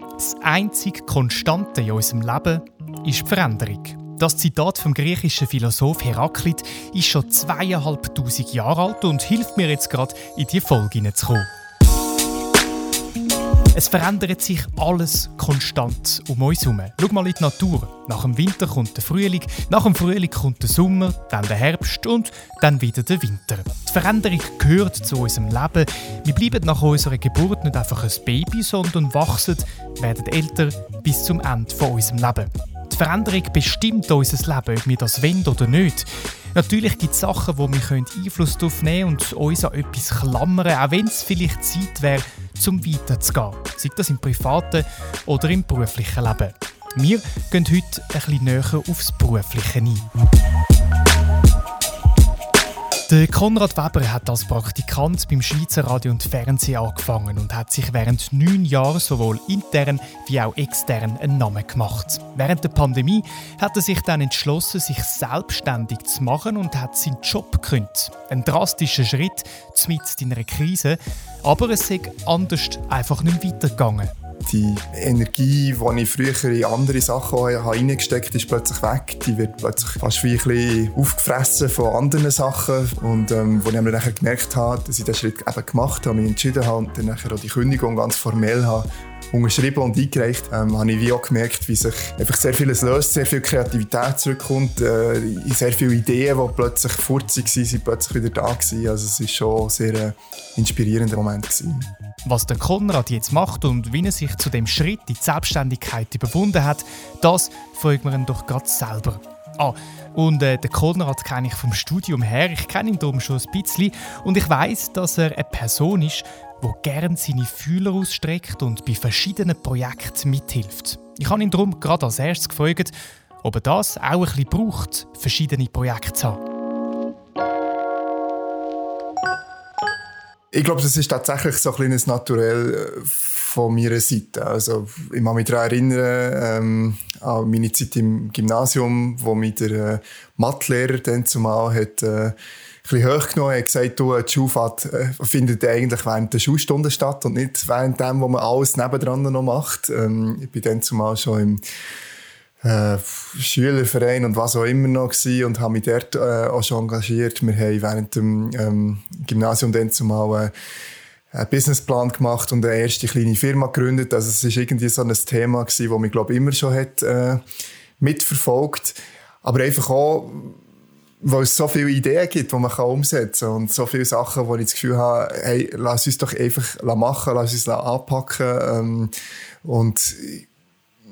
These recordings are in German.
Das einzige Konstante in unserem Leben ist die Veränderung. Das Zitat vom griechischen Philosoph Heraklit ist schon zweieinhalbtausend Jahre alt und hilft mir jetzt gerade in die Folge hineinzukommen. Es verändert sich alles konstant um uns herum. Schau mal in die Natur. Nach dem Winter kommt der Frühling, nach dem Frühling kommt der Sommer, dann der Herbst und dann wieder der Winter. Die Veränderung gehört zu unserem Leben. Wir bleiben nach unserer Geburt nicht einfach ein Baby, sondern wachsen, werden älter bis zum Ende von unserem Leben. Die Veränderung bestimmt unser Leben, ob wir das wollen oder nicht. Natürlich gibt es Sachen, wo wir Einfluss darauf nehmen und uns an etwas klammern, auch wenn es vielleicht Zeit wäre, zum weiterzugehen. Sei das im privaten oder im beruflichen Leben. Wir gehen heute ein bisschen näher aufs Berufliche ein. Der Konrad Weber hat als Praktikant beim Schweizer Radio und Fernsehen angefangen und hat sich während neun Jahren sowohl intern wie auch extern einen Namen gemacht. Während der Pandemie hat er sich dann entschlossen, sich selbstständig zu machen und hat seinen Job gekündigt. Ein drastischer Schritt mitten in einer Krise, aber es ist anders einfach nicht weitergegangen die Energie, die ich früher in andere Sachen reingesteckt habe, ist plötzlich weg. Die wird plötzlich fast wie ein bisschen aufgefressen von anderen Sachen. Und ähm, wo ich dann gemerkt habe, dass ich diesen Schritt eben gemacht habe, mich entschieden habe und dann auch die Kündigung ganz formell habe unterschrieben und eingereicht, ähm, habe ich wie auch gemerkt, wie sich einfach sehr vieles löst, sehr viel Kreativität zurückkommt, äh, sehr viele Ideen, die plötzlich furzig waren, sind plötzlich wieder da gewesen. Also es war schon ein sehr äh, inspirierender Moment gewesen. Was der Konrad jetzt macht und wie er sich zu dem Schritt in die Selbstständigkeit überwunden hat, das fragt man ihn doch gerade selber. Ah, und äh, den Konrad kenne ich vom Studium her. Ich kenne ihn darum schon ein bisschen. Und ich weiß, dass er eine Person ist, die gerne seine Fühler ausstreckt und bei verschiedenen Projekten mithilft. Ich habe ihn darum gerade als erstes gefragt, ob er das auch ein bisschen braucht, verschiedene Projekte zu haben. Ich glaube, das ist tatsächlich so ein kleines Naturell äh, von meiner Seite. Also, ich kann mich daran erinnern, ähm, an meine Zeit im Gymnasium, wo mich der äh, Mathelehrer dann zumal hat, äh, bisschen hochgenommen, hat gesagt, du, die Schulfahrt äh, findet eigentlich während der Schulstunden statt und nicht während dem, wo man alles nebendran noch macht. Ähm, ich bin dann zumal schon im äh, Schülerverein und was auch immer noch gewesen und habe mich dort äh, auch schon engagiert. Wir haben während dem ähm, Gymnasium dann zumal äh, einen Businessplan gemacht und eine erste kleine Firma gegründet. Also es ist irgendwie so ein Thema gewesen, das mich glaube immer schon hat äh, mitverfolgt. Aber einfach auch weil es so viele Ideen gibt, die man umsetzen kann und so viele Sachen, wo ich das Gefühl habe, hey, lass uns doch einfach machen, lass uns anpacken ähm, und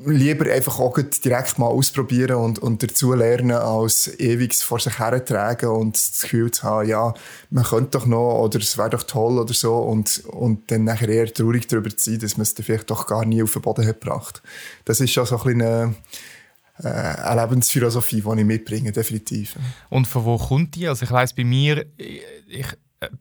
lieber einfach auch direkt mal ausprobieren und, und dazu lernen, als ewig vor sich hertragen und das Gefühl zu haben, ja, man könnte doch noch oder es wäre doch toll oder so und, und dann nachher eher traurig darüber zu sein, dass man es vielleicht doch gar nie auf den Boden hat gebracht. Das ist schon so ein bisschen äh, eine Lebensphilosophie, die ich mitbringe, definitiv. Und von wo kommt die? Also ich weiß bei mir, ich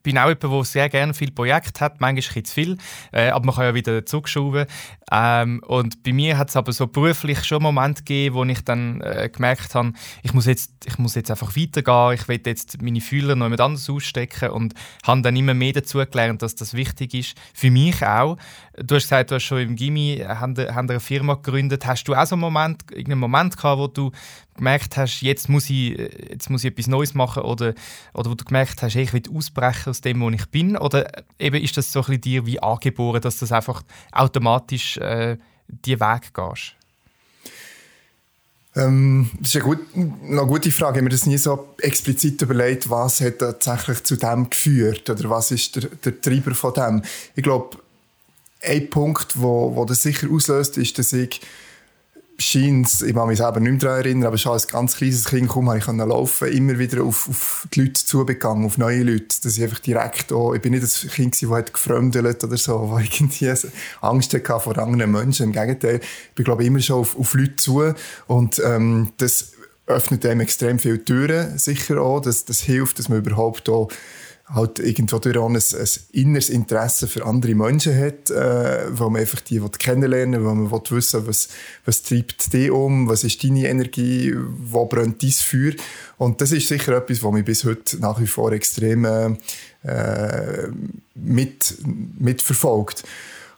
bin auch jemand, der sehr gerne viele Projekte hat, manchmal ein zu viel, äh, aber man kann ja wieder zurückschrauben. Ähm, und bei mir hat es aber so beruflich schon Momente gegeben, wo ich dann äh, gemerkt habe, ich muss, jetzt, ich muss jetzt einfach weitergehen, ich will jetzt meine Fühler noch jemand anders ausstecken und habe dann immer mehr dazu gelernt, dass das wichtig ist. Für mich auch. Du hast gesagt, du hast schon im Gimmi eine Firma gegründet. Hast du auch so einen Moment, irgendeinen Moment gehabt, wo du gemerkt hast, jetzt muss ich, jetzt muss ich etwas Neues machen oder, oder wo du gemerkt hast, hey, ich will ausbrechen aus dem, wo ich bin? Oder eben ist das so ein bisschen dir wie angeboren, dass du einfach automatisch äh, die Weg gehst? Ähm, das ist eine, gut, eine gute Frage. Ich habe mir das nie so explizit überlegt, was hat tatsächlich zu dem geführt oder was ist der, der Treiber von dem. Ich glaube, ein Punkt, wo, wo das sicher auslöst, ist, dass ich scheint ich kann mich selber nicht mehr daran erinnern, aber schon als ganz kleines Kind kaum ich konnte laufen, immer wieder auf, auf die Leute zugegangen, auf neue Leute, dass ich einfach direkt auch, ich bin nicht das Kind gewesen, das gefremdelt oder so, wo irgendwie Angst hatte vor anderen Menschen, im Gegenteil, ich bin glaube ich immer schon auf, auf Leute zu und ähm, das öffnet einem extrem viele Türen, sicher auch, das, das hilft, dass man überhaupt auch halt irgendwo durch ein, ein inneres Interesse für andere Menschen hat, äh, wo man einfach die kennenlernen will, wo man will wissen was, was treibt dich um, was ist deine Energie, wo brennt dein Feuer. Und das ist sicher etwas, was mich bis heute nach wie vor extrem äh, mit, mitverfolgt.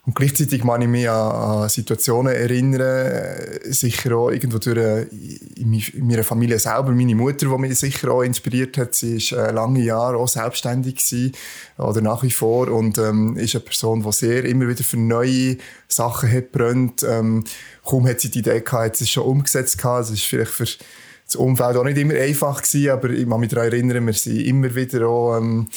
Und gleichzeitig kann ich mich an, Situationen erinnern, äh, sicher auch irgendwo durch äh, in meiner Familie selber, meine Mutter, die mich sicher auch inspiriert hat, sie war äh, lange Jahre auch selbstständig gewesen, oder nach wie vor und ähm, ist eine Person, die sehr immer wieder für neue Sachen hat brennt. Ähm, kaum hat sie die Idee gehabt, hat sie es schon umgesetzt gehabt. Es ist vielleicht für das Umfeld auch nicht immer einfach gewesen, aber ich kann mich daran erinnern, wir sind immer wieder auch ähm,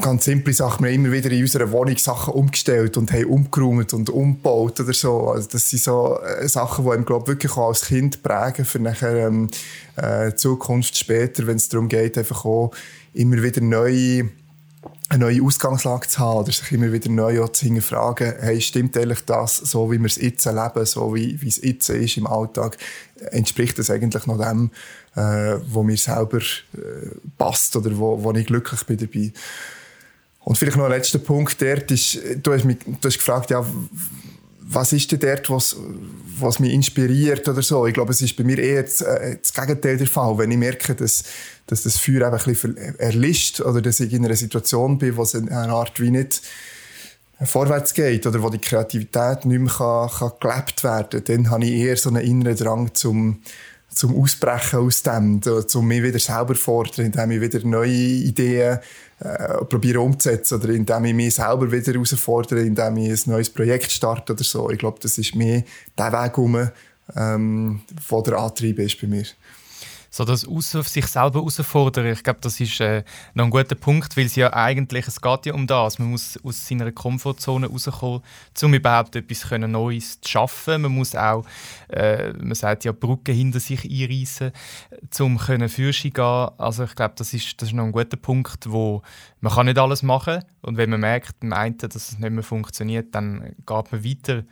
ganz simple Sachen. Wir haben immer wieder in unserer Wohnung Sachen umgestellt und haben umgeräumt und umgebaut oder so. Also das sind so äh, Sachen, die einem, glaube wirklich auch als Kind prägen für nachher ähm, äh, Zukunft später, wenn es darum geht, einfach auch immer wieder neue eine neue Ausgangslage zu haben oder sich immer wieder neu zu hinterfragen, hey, stimmt eigentlich das, so wie wir es jetzt erleben, so wie, wie es jetzt ist im Alltag, entspricht das eigentlich noch dem, äh, wo mir selber äh, passt oder wo, wo ich glücklich bin dabei. Und vielleicht noch ein letzter Punkt dort ist, du hast mich du hast gefragt, ja, was ist denn dort, was, was mich inspiriert oder so? Ich glaube, es ist bei mir eher das, äh, das Gegenteil der Fall. Wenn ich merke, dass, dass das Feuer eben ein bisschen erlischt oder dass ich in einer Situation bin, wo es eine Art wie nicht vorwärts geht oder wo die Kreativität nicht mehr kann, kann gelebt werden kann, dann habe ich eher so einen inneren Drang zum, zum Ausbrechen aus dem, um mich wieder selber fordern, indem ich wieder neue Ideen äh, probiere umzusetzen oder indem ich mich selber wieder herausfordere, indem ich ein neues Projekt starte oder so. Ich glaube, das ist mehr der Weg um, ähm, wo der Antrieb ist bei mir so das aus sich selber herausfordern. Ich glaube, das ist äh, noch ein guter Punkt, weil es ja eigentlich, es geht ja um das. Man muss aus seiner Komfortzone rauskommen, um überhaupt etwas können Neues zu schaffen. Man muss auch, äh, man sagt ja, Brücken hinter sich einreißen, um können Fürsche gehen. Also ich glaube, das ist, das ist noch ein guter Punkt, wo man kann nicht alles machen und wenn man merkt, im einen, dass es nicht mehr funktioniert, dann geht man weiter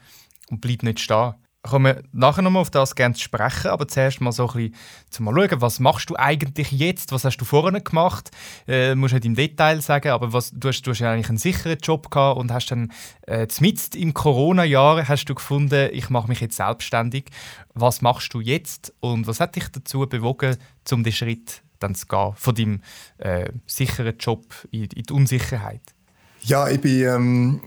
und bleibt nicht stehen kommen wir nachher nochmal auf das gerne zu sprechen, aber zuerst mal so ein bisschen zu mal schauen, was machst du eigentlich jetzt, was hast du vorher gemacht, äh, musst nicht im Detail sagen, aber was, du, hast, du hast ja eigentlich einen sicheren Job gehabt und hast dann äh, mitten im Corona-Jahr hast du gefunden, ich mache mich jetzt selbstständig. Was machst du jetzt und was hat dich dazu bewogen, um den Schritt dann zu gehen, von deinem äh, sicheren Job in, in die Unsicherheit? Ja, ich bin ähm,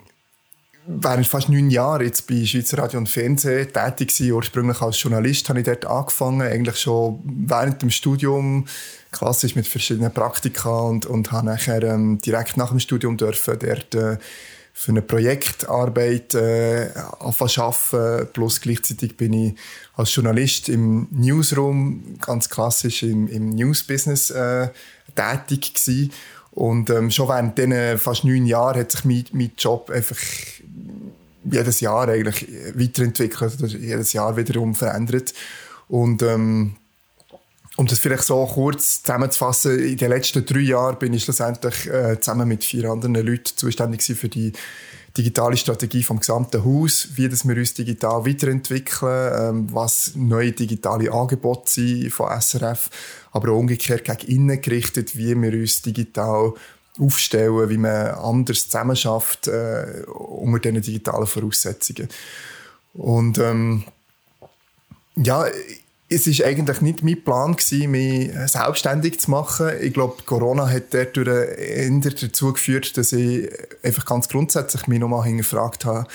während fast neun Jahren jetzt bei Schweizer Radio und Fernsehen tätig gewesen. Ursprünglich als Journalist habe ich dort angefangen, eigentlich schon während dem Studium, klassisch mit verschiedenen Praktika und, und habe nachher ähm, direkt nach dem Studium dürfen dort äh, für eine Projektarbeit äh, arbeiten, plus gleichzeitig bin ich als Journalist im Newsroom, ganz klassisch im, im News-Business äh, tätig gewesen. Und ähm, schon während diesen fast neun Jahren hat sich mein, mein Job einfach jedes Jahr eigentlich weiterentwickelt oder jedes Jahr wiederum verändert. Und ähm, um das vielleicht so kurz zusammenzufassen, in den letzten drei Jahren bin ich schlussendlich äh, zusammen mit vier anderen Leuten zuständig für die digitale Strategie vom gesamten Haus, wie das wir uns digital weiterentwickeln, ähm, was neue digitale Angebote sind von SRF, aber auch umgekehrt gegen innen gerichtet, wie wir uns digital aufstellen, wie man anders zusammenschafft äh, unter diesen digitalen Voraussetzungen. Und ähm, ja, es ist eigentlich nicht mein Plan gewesen, mich selbstständig zu machen. Ich glaube, Corona hat dadurch dazu geführt, dass ich einfach ganz grundsätzlich mich nochmal hingefragt habe,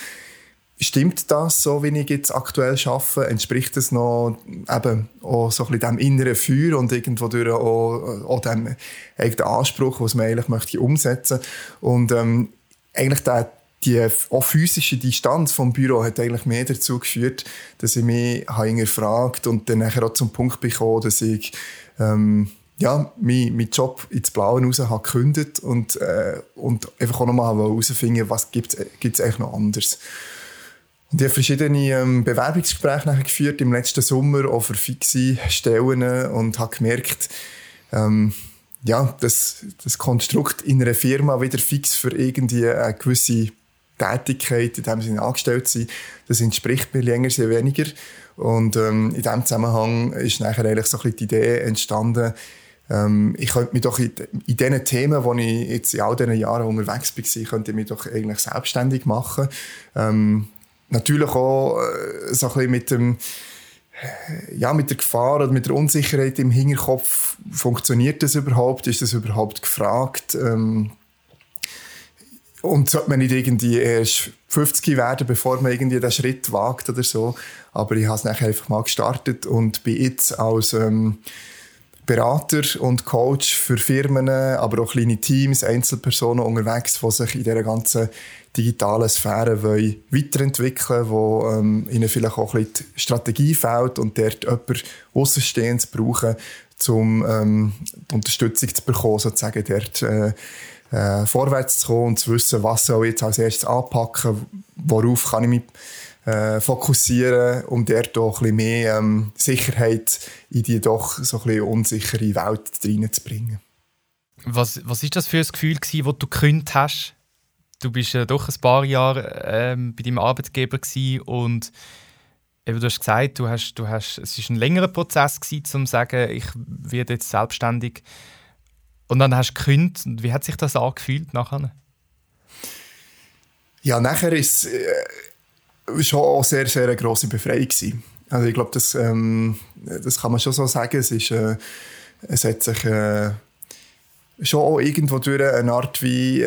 Stimmt das so, wie ich jetzt aktuell arbeite? Entspricht das noch eben auch so ein bisschen dem inneren Feuer und irgendwo durch auch, auch dem eigenen Anspruch, was man eigentlich möchte umsetzen Und ähm, eigentlich der, die auch physische Distanz vom Büro hat eigentlich mehr dazu geführt, dass ich mich gefragt und dann auch zum Punkt bekommen, dass ich ähm, ja, meinen mein Job ins Blaue raus habe gekündigt und, äh, und einfach auch nochmal herausfinden, was gibt es eigentlich noch anders. Und ich habe verschiedene ähm, Bewerbungsgespräche geführt im letzten Sommer, auch für fixe Stellen und habe gemerkt, ähm, ja, das, das Konstrukt in einer Firma wieder fix für irgendwie eine gewisse Tätigkeit, in dem Sinne angestellt sein, das entspricht mir länger sehr weniger. Und ähm, in diesem Zusammenhang ist nachher eigentlich so ein bisschen die Idee entstanden, ähm, ich könnte mich doch in, in den Themen, wo ich jetzt in all diesen Jahren unterwegs war, könnte ich mich doch eigentlich selbstständig machen. Ähm, natürlich auch äh, so ein bisschen mit dem ja, mit der Gefahr oder mit der Unsicherheit im Hinterkopf, funktioniert das überhaupt? Ist das überhaupt gefragt? Ähm, und sollte man nicht irgendwie erst 50 werden, bevor man irgendwie den Schritt wagt oder so. Aber ich habe es nachher einfach mal gestartet und bin jetzt als ähm, Berater und Coach für Firmen, aber auch kleine Teams, Einzelpersonen unterwegs, die sich in dieser ganzen digitalen Sphäre wollen weiterentwickeln wollen, wo ähm, ihnen vielleicht auch ein bisschen die Strategie fehlt und dort jemanden Außenstehendes brauchen, um ähm, Unterstützung zu bekommen, sozusagen dort äh, äh, vorwärts zu kommen und zu wissen, was soll ich jetzt als erstes anpacken, worauf kann ich mich äh, fokussieren, um dort auch ein bisschen mehr ähm, Sicherheit in die doch so ein bisschen unsichere Welt reinzubringen. Was, was ist das für ein Gefühl, das du gekündigt hast? Du bist ja doch ein paar Jahre ähm, bei deinem Arbeitgeber und eben, du hast gesagt, du hast, du hast, es war ein längerer Prozess gewesen, um zu sagen, ich werde jetzt selbstständig. Und dann hast du gekündigt. Wie hat sich das angefühlt nachher? Ja, nachher ist es äh, schon auch sehr, sehr eine grosse Befreiung gewesen. Also ich glaube, das, ähm, das kann man schon so sagen. Es, ist, äh, es hat sich äh, schon auch irgendwo durch eine Art wie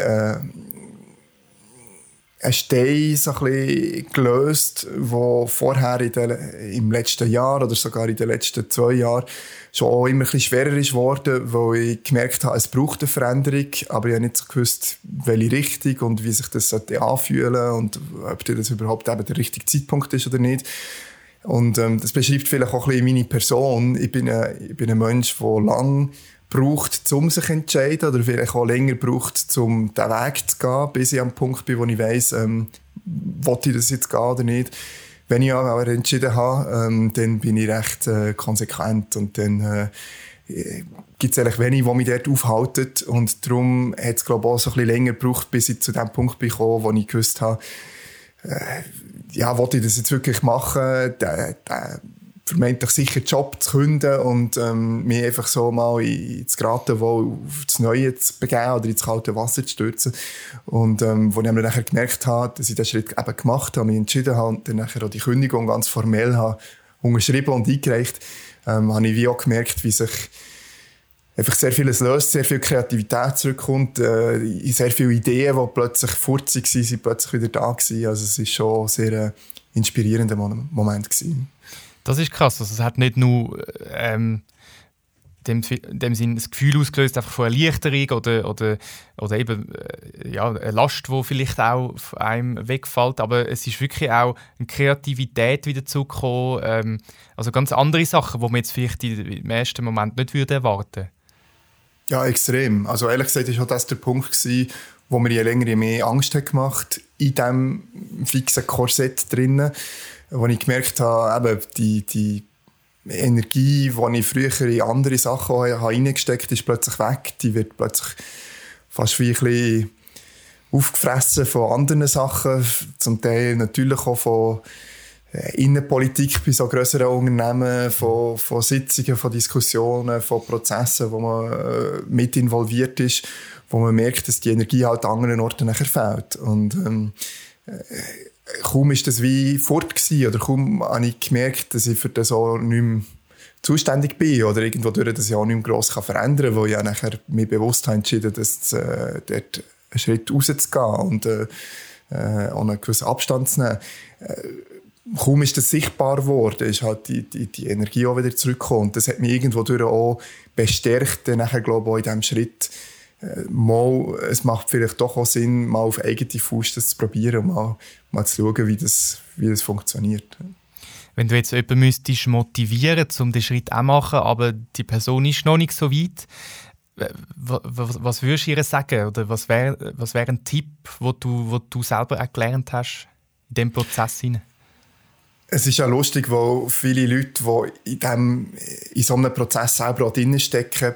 ein Stein so ein bisschen gelöst, der vorher in den, im letzten Jahr oder sogar in den letzten zwei Jahren schon immer ein bisschen schwerer ist geworden, weil ich gemerkt habe, es braucht eine Veränderung, aber ich habe nicht so gewusst, welche Richtung und wie sich das anfühlen und ob das überhaupt eben der richtige Zeitpunkt ist oder nicht. Und ähm, das beschreibt vielleicht auch ein bisschen meine Person. Ich bin, ein, ich bin ein Mensch, der lang braucht, um sich zu entscheiden oder vielleicht auch länger braucht, um diesen Weg zu gehen, bis ich am Punkt bin, wo ich weiss, ähm, wollte ich das jetzt gehen oder nicht. Wenn ich aber entschieden habe, ähm, dann bin ich recht äh, konsequent und dann äh, gibt es eigentlich wenig, die mich dort aufhalten und darum hat es glaube ich auch so ein bisschen länger gebraucht, bis ich zu dem Punkt bin wo ich gewusst habe, äh, ja, wollte ich das jetzt wirklich machen, der, der vermeintlich sicher Job zu künden und ähm, mich einfach so mal ins Geraten wo auf das Neue zu begeben oder ins kalte Wasser zu stürzen. Und ähm, ich dann nachher gemerkt habe, dass ich den Schritt eben gemacht habe, mich entschieden habe und dann nachher auch die Kündigung ganz formell habe unterschrieben und eingereicht, ähm, habe ich wie auch gemerkt, wie sich einfach sehr vieles löst, sehr viel Kreativität zurückkommt, äh, sehr viele Ideen, die plötzlich furzig waren, sind plötzlich wieder da gewesen. Also es war schon ein sehr äh, inspirierender Moment gewesen. Das ist krass. Also es hat nicht nur ähm, dem, dem Sinn das Gefühl ausgelöst einfach von Erleichterung oder, oder, oder eben äh, ja, eine Last, die vielleicht auch von einem wegfällt, aber es ist wirklich auch eine Kreativität wieder zugekommen, ähm, also ganz andere Sachen, die man jetzt vielleicht im ersten Moment nicht würde erwarten Ja, extrem. Also ehrlich gesagt war das der Punkt, gewesen, wo mir je länger je mehr Angst hat gemacht in diesem fixen Korsett drinnen wo ich gemerkt habe, eben die, die Energie, die ich früher in andere Sachen habe reingesteckt ist plötzlich weg. Die wird plötzlich fast wie ein bisschen aufgefressen von anderen Sachen, zum Teil natürlich auch von äh, Innenpolitik bei so größeren Unternehmen, von, von Sitzungen, von Diskussionen, von Prozessen, wo man äh, mit involviert ist, wo man merkt, dass die Energie halt an anderen Orten nachher fehlt. Und ähm, äh, kaum ist das wie fort gewesen, oder kaum habe ich gemerkt, dass ich für das auch nicht mehr zuständig bin oder irgendwo durch das ja auch nicht mehr gross kann verändern kann, wo ich ja nachher mir bewusst habe entschieden, dass äh, dort einen Schritt rauszugehen und äh, äh, einen gewissen Abstand zu nehmen. Äh, kaum ist das sichtbar geworden, ist halt die, die, die Energie auch wieder zurückgekommen und das hat mich irgendwo durch auch bestärkt, dann nachher glaube ich auch in diesem Schritt mal, es macht vielleicht doch auch Sinn, mal auf eigene Faust das zu probieren und mal, mal zu schauen, wie das, wie das funktioniert. Wenn du jetzt jemanden müsstest motivieren, um den Schritt auch zu machen, aber die Person ist noch nicht so weit, was, was würdest du ihr sagen? Oder was wäre was wär ein Tipp, wo du, wo du selber auch gelernt hast in diesem Prozess? Hinein? Es ist ja lustig, weil viele Leute, die in, dem, in so einem Prozess selber auch drinstecken,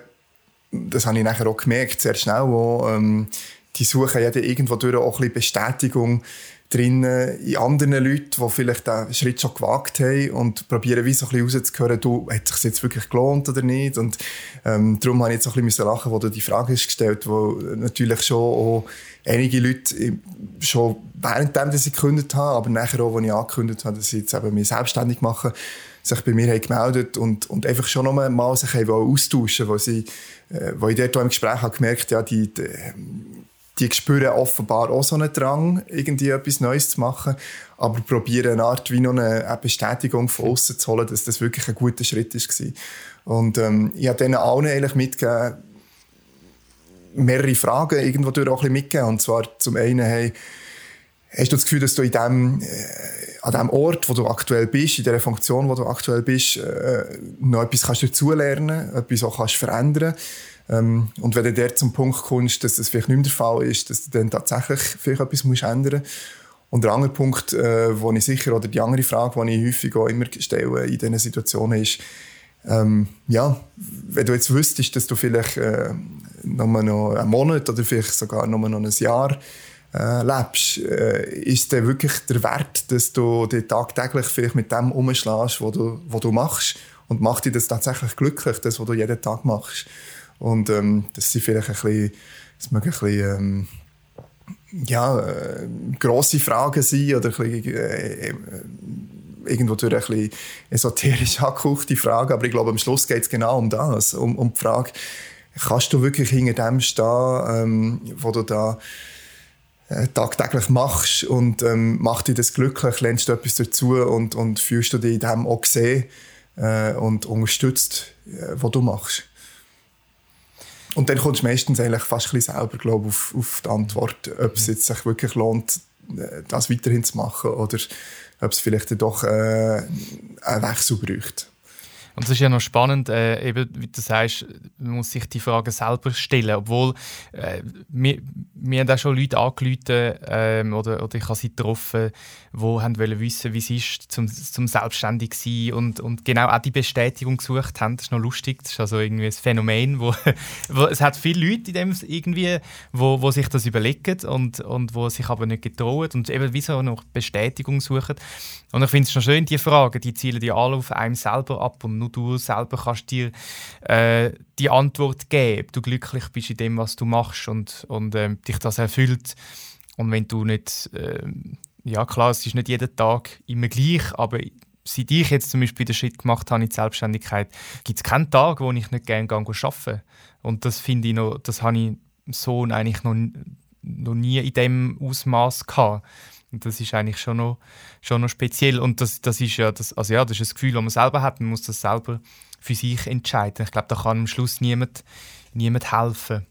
das habe ich nachher auch gemerkt, sehr schnell, wo, ähm, die suchen ja irgendwo durch auch ein Bestätigung drin in anderen Leuten, die vielleicht den Schritt schon gewagt haben und probieren, wie so ein bisschen rauszuhören, du, hat es sich jetzt wirklich gelohnt oder nicht? Und ähm, darum habe ich jetzt auch ein bisschen lachen, wo du die Frage hast gestellt, wo natürlich schon auch einige Leute schon währenddem, dass sie gekündigt haben, aber nachher auch, als ich angekündigt habe, dass ich jetzt eben mich selbstständig mache, sich bei mir gemeldet und, und einfach schon noch mal sich austauschen wo sie, äh, wo ich dort im Gespräch habe gemerkt, ja, die, die die spüren offenbar auch so einen Drang, irgendwie etwas Neues zu machen, aber probieren eine Art wie noch eine, Bestätigung von außen zu holen, dass das wirklich ein guter Schritt war. Und ähm, ich habe denen allen eigentlich mitgegeben, mehrere Fragen irgendwo durch auch ein bisschen mitgegeben. Und zwar zum einen, hey, hast du das Gefühl, dass du in dem, äh, an dem Ort, wo du aktuell bist, in der Funktion, wo du aktuell bist, äh, noch etwas kannst dazulernen, etwas auch kannst verändern ähm, und wenn du dort zum Punkt kommst, dass das vielleicht nicht mehr der Fall ist, dass du dann tatsächlich vielleicht etwas musst ändern. Und der andere Punkt, äh, wo ich sicher, oder die andere Frage, die ich häufig auch immer stelle in diesen Situationen ist, ähm, ja, wenn du jetzt wüsstest, dass du vielleicht äh, noch einen Monat oder vielleicht sogar noch ein Jahr äh, lebst, äh, ist der wirklich der Wert, dass du dich tagtäglich vielleicht mit dem umschlägst, was du, was du machst und macht dich das tatsächlich glücklich, das, was du jeden Tag machst. Und ähm, das sind vielleicht ein bisschen, das mögen ein bisschen, ähm, ja, äh, grosse Fragen sein oder ein bisschen, äh, äh irgendwo durch ein bisschen esoterisch angehauchte Fragen, aber ich glaube, am Schluss geht es genau um das, um, um die Frage, kannst du wirklich hinter dem stehen, ähm, wo du da tagtäglich machst und ähm, macht dich das glücklich, lernst du etwas dazu und, und fühlst du dich in dem auch gesehen äh, und unterstützt, äh, was du machst. Und dann kommst du meistens eigentlich fast ein bisschen selber glaub, auf, auf die Antwort, ob es jetzt sich wirklich lohnt, äh, das weiterhin zu machen oder ob es vielleicht doch äh, einen Wechsel braucht. Und es ist ja noch spannend, äh, eben, wie du sagst, man muss sich die Fragen selber stellen. Obwohl, äh, wir, wir haben auch schon Leute angerufen ähm, oder, oder ich habe sie getroffen, die wollen wissen, wie es ist, zum, zum selbstständig sein und, und genau auch die Bestätigung gesucht haben. Das ist noch lustig, das ist also irgendwie ein Phänomen, wo, wo es hat viele Leute in dem irgendwie, wo, wo sich das überlegen und, und wo sich aber nicht getrauen und eben wie so noch Bestätigung suchen. Und ich finde es schon schön, die Fragen, die zielen ja alle auf einem selber ab und nur du selber kannst dir äh, die Antwort geben, ob du glücklich bist in dem, was du machst und, und äh, dich das erfüllt. Und wenn du nicht, äh, ja klar, es ist nicht jeden Tag immer gleich, aber seit ich jetzt zum Beispiel den Schritt gemacht habe in die Selbstständigkeit, gibt es keinen Tag, wo ich nicht gerne arbeite. Und das finde ich noch, das habe ich so eigentlich noch, noch nie in dem Ausmaß gehabt. Und das ist eigentlich schon noch, schon noch speziell. Und das, das ist ja das, also ja, das ist ein Gefühl, das man selber hat. Man muss das selber für sich entscheiden. Ich glaube, da kann am Schluss niemand, niemand helfen.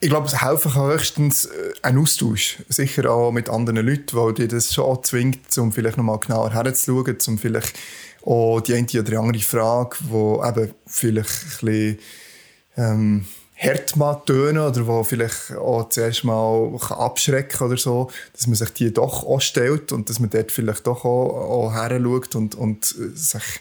Ich glaube, es helfen kann höchstens äh, ein Austausch. Sicher auch mit anderen Leuten, weil die das schon zwingt, um vielleicht noch mal genauer herzuschauen, um vielleicht auch die eine oder andere Frage, die eben vielleicht ein bisschen, ähm, hart tönen oder wo vielleicht auch zuerst mal abschrecken oder so, dass man sich die doch auch stellt und dass man dort vielleicht doch auch, auch her und, und sich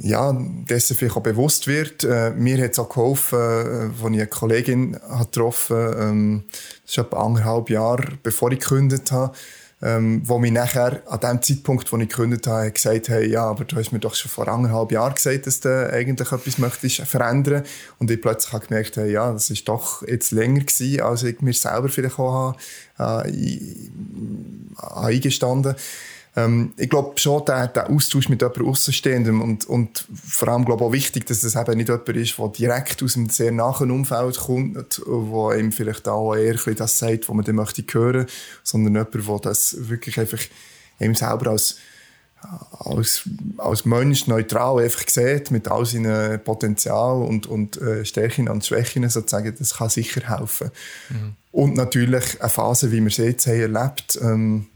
ja, dessen vielleicht auch bewusst wird. Äh, mir hat es auch geholfen, äh, als ich eine Kollegin hat getroffen habe, ähm, das ist etwa anderthalb Jahre, bevor ich gekündigt habe, ähm, wo mir nachher an dem Zeitpunkt, wo ich gekündigt habe, gesagt haben, ja, aber du hast mir doch schon vor anderthalb Jahren gesagt, dass du eigentlich etwas möchtest verändern. Und ich plötzlich habe gemerkt, hey, ja, das ist doch jetzt länger gewesen, als ich mir selber vielleicht auch habe, äh, eingestanden ähm, ich glaube schon, der, der Austausch mit jemandem Außenstehendem und, und vor allem glaube auch wichtig, dass es eben nicht jemand ist, der direkt aus einem sehr nahen Umfeld kommt, wo ihm vielleicht auch eher das sagt, was man dann möchte hören, sondern jemand, der das wirklich einfach ihm selber als als, als Mensch neutral einfach sieht, mit all seinen Potenzial und, und äh, Stärken und Schwächen sozusagen, das kann sicher helfen. Mhm. Und natürlich eine Phase, wie wir sie jetzt haben erlebt, ähm,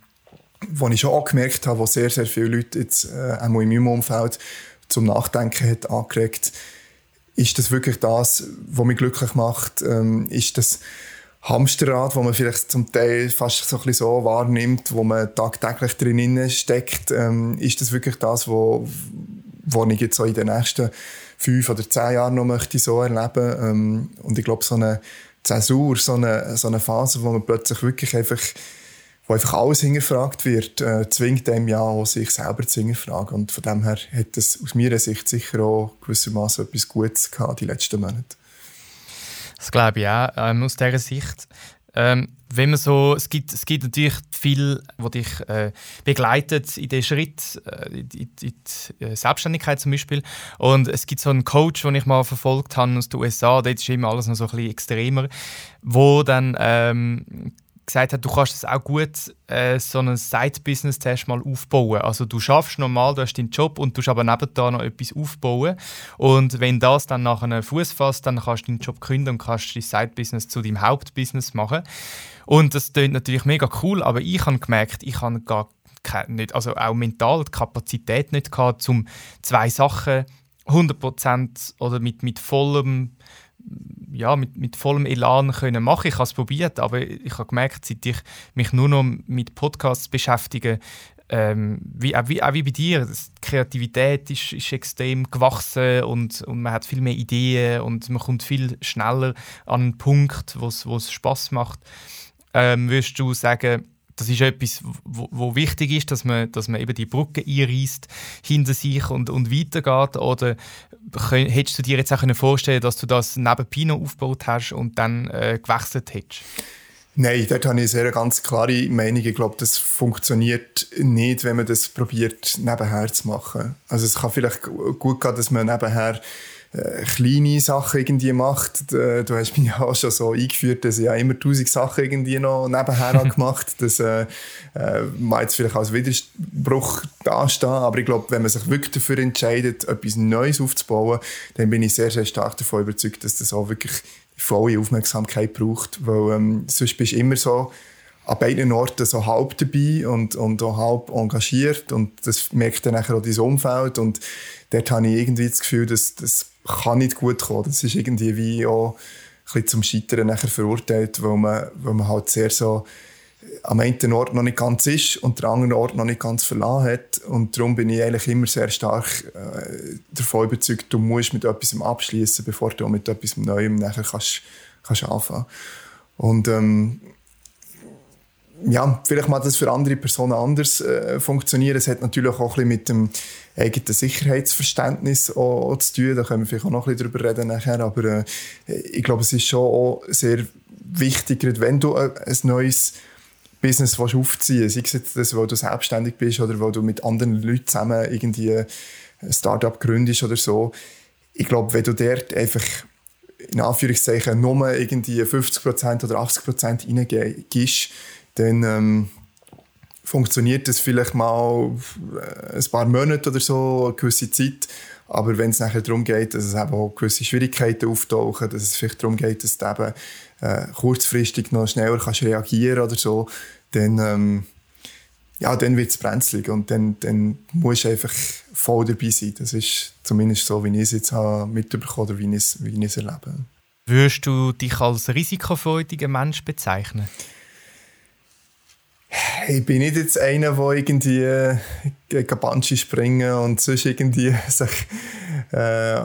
wo ich schon auch gemerkt habe, wo sehr, sehr viele Leute jetzt äh, auch in meinem Umfeld zum Nachdenken hat angeregt, ist das wirklich das, was mich glücklich macht? Ähm, ist das Hamsterrad, wo man vielleicht zum Teil fast so ein so wahrnimmt, wo man tagtäglich drin steckt, ähm, ist das wirklich das, wo, wo ich jetzt so in den nächsten fünf oder zehn Jahren noch möchte so erleben ähm, und ich glaube so eine Zäsur, so eine, so eine Phase, wo man plötzlich wirklich einfach wo einfach alles hingefragt wird, äh, zwingt dem ja auch, sich selber zu hinterfragen. Und von dem her hat es aus meiner Sicht sicher auch gewissermaßen etwas Gutes gehabt, die letzten Monate. Das glaube ich auch, ähm, aus dieser Sicht. Ähm, wenn man so, es gibt, es gibt natürlich viel, was dich äh, begleitet in den Schritt, äh, in, in, in die äh, Selbstständigkeit zum Beispiel. Und es gibt so einen Coach, den ich mal verfolgt habe aus den USA, dort ist immer alles noch so ein bisschen extremer, wo dann ähm, gesagt hat, du kannst es auch gut äh, so ein Side-Business zuerst mal aufbauen. Also du schaffst normal, du hast deinen Job und du aber nebenbei noch etwas aufbauen. Und wenn das dann nach einem Fuß fasst, dann kannst du deinen Job kündigen und kannst dein Side-Business zu deinem Hauptbusiness machen. Und das klingt natürlich mega cool, aber ich habe gemerkt, ich habe gar nicht, also auch mental die Kapazität nicht gehabt, um zwei Sachen 100% oder mit, mit vollem ja, mit, mit vollem Elan können machen. Ich habe es probiert, aber ich habe gemerkt, seit ich mich nur noch mit Podcasts beschäftige, ähm, wie, auch, wie, auch wie bei dir, die Kreativität ist, ist extrem gewachsen und, und man hat viel mehr Ideen und man kommt viel schneller an einen Punkt, wo es Spaß macht. Ähm, würdest du sagen, das ist etwas, wo, wo, wichtig ist, dass man, dass man eben die Brücke einreißt hinter sich und, und weitergeht? Oder hättest du dir jetzt auch vorstellen dass du das neben Pino aufgebaut hast und dann äh, gewechselt hättest? Nein, dort habe ich eine sehr ganz klare Meinung. Ich glaube, das funktioniert nicht, wenn man das probiert, nebenher zu machen. Also es kann vielleicht gut gehen, dass man nebenher äh, kleine Sachen irgendwie macht. Du hast mich ja auch schon so eingeführt, dass ich ja immer tausend Sachen irgendwie noch nebenher gemacht Das äh, äh, mag jetzt vielleicht als Widerspruch dastehen, aber ich glaube, wenn man sich wirklich dafür entscheidet, etwas Neues aufzubauen, dann bin ich sehr, sehr stark davon überzeugt, dass das auch wirklich volle Aufmerksamkeit braucht, weil ähm, sonst bist du immer so an beiden Orten so halb dabei und, und auch halb engagiert und das merkt dann nachher auch dein Umfeld und dort habe ich irgendwie das Gefühl, dass das kann nicht gut kommen. Das ist irgendwie wie auch ein zum Scheitern nachher verurteilt, weil man, weil man halt sehr so am einen Ort noch nicht ganz ist und der andere Ort noch nicht ganz verlassen hat. Und darum bin ich eigentlich immer sehr stark äh, davon überzeugt, du musst mit etwas abschließen, bevor du mit etwas Neuem nachher kannst, kannst anfangen. Und ähm, ja, vielleicht mag das für andere Personen anders äh, funktionieren. Es hat natürlich auch ein bisschen mit dem eigenen Sicherheitsverständnis auch, auch zu tun. Da können wir vielleicht auch noch ein bisschen drüber reden nachher. Aber äh, ich glaube, es ist schon auch sehr wichtig, wenn du ein, ein neues Business willst aufziehen willst, sei es jetzt weil du selbstständig bist oder weil du mit anderen Leuten zusammen irgendwie ein Startup gründest oder so. Ich glaube, wenn du dort einfach in Anführungszeichen nur irgendwie 50% oder 80% reingehst, dann ähm, funktioniert das vielleicht mal äh, ein paar Monate oder so, eine gewisse Zeit. Aber wenn es nachher darum geht, dass es eben auch gewisse Schwierigkeiten auftauchen, dass es vielleicht darum geht, dass du eben äh, kurzfristig noch schneller kannst reagieren oder so, dann, ähm, ja, dann wird es brenzlig und dann, dann musst du einfach voll dabei sein. Das ist zumindest so, wie ich es jetzt habe mitbekommen oder wie ich es, wie ich es erlebe. Würdest du dich als risikofreudiger Mensch bezeichnen? Ich bin nicht jetzt einer, der irgendwie äh, gegen Banshee springen und sonst irgendwie sich äh,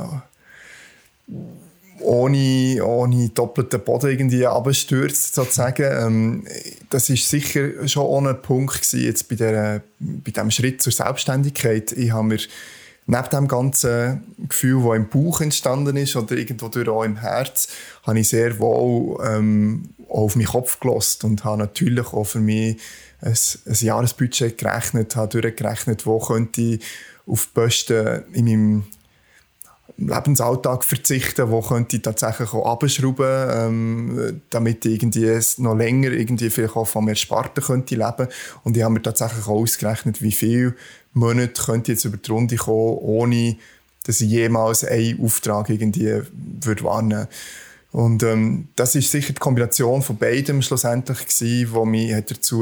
ohne, ohne doppelten Boden irgendwie abstürzt, sozusagen. Ähm, das ist sicher schon ohne Punkt jetzt bei, der, bei diesem Schritt zur Selbstständigkeit. Ich habe mir neben dem ganzen Gefühl, das im Bauch entstanden ist oder irgendwo durch auch im Herz, habe ich sehr wohl ähm, auf meinen Kopf gelost und habe natürlich auch für mich ein, ein Jahresbudget gerechnet, habe durchgerechnet, wo könnte ich auf Posten in meinem Lebensalltag verzichten, wo könnte ich tatsächlich auch abschrauben, ähm, damit ich irgendwie noch länger irgendwie vielleicht auch von mir Ersparten könnte leben. Und ich habe mir tatsächlich auch ausgerechnet, wie viele Monate könnte ich jetzt über die Runde kommen, ohne dass ich jemals einen Auftrag irgendwie würde wahrnehmen und ähm, das ist sicher die Kombination von beidem schlussendlich gewesen, wo mich hat dazu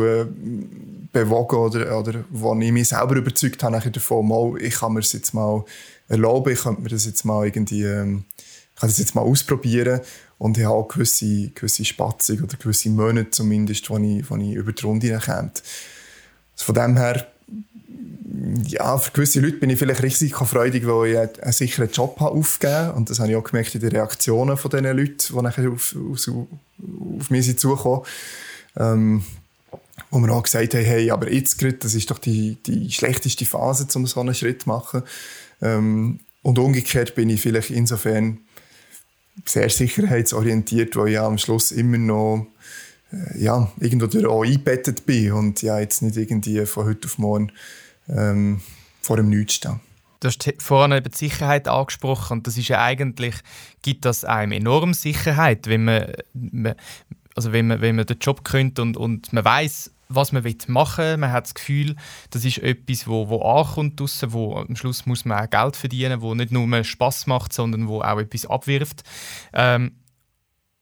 bewogen oder, oder wo ich mich selber überzeugt habe nachher davon, mal, ich kann mir das jetzt mal erlauben, ich könnte mir das jetzt mal irgendwie, ähm, kann das jetzt mal ausprobieren und ich habe auch gewisse, gewisse Spatzung oder gewisse Monate zumindest, wo ich, wo ich über die Runde komme. Also von dem her ja, für gewisse Leute bin ich vielleicht risikofreudig, weil ich einen sicheren Job habe aufgegeben und das habe ich auch gemerkt in den Reaktionen von diesen Leuten, die auf, auf, auf mich sind zugekommen. Ähm, wo wir auch gesagt haben, hey, aber jetzt gerade, das ist doch die, die schlechteste Phase, um so einen Schritt zu machen. Ähm, und umgekehrt bin ich vielleicht insofern sehr sicherheitsorientiert, weil ich ja am Schluss immer noch äh, ja, irgendwo auch eingebettet bin und ja, jetzt nicht irgendwie von heute auf morgen ähm, vor dem Nichts stehen. Du hast vorhin über die Sicherheit angesprochen und das ist ja eigentlich, gibt das einem enorm Sicherheit, wenn man, also wenn man, wenn man den Job könnte und, und man weiß was man machen will. Man hat das Gefühl, das ist etwas, wo, wo ankommt draussen, wo am Schluss muss man auch Geld verdienen, wo nicht nur Spaß macht, sondern wo auch etwas abwirft. Ähm,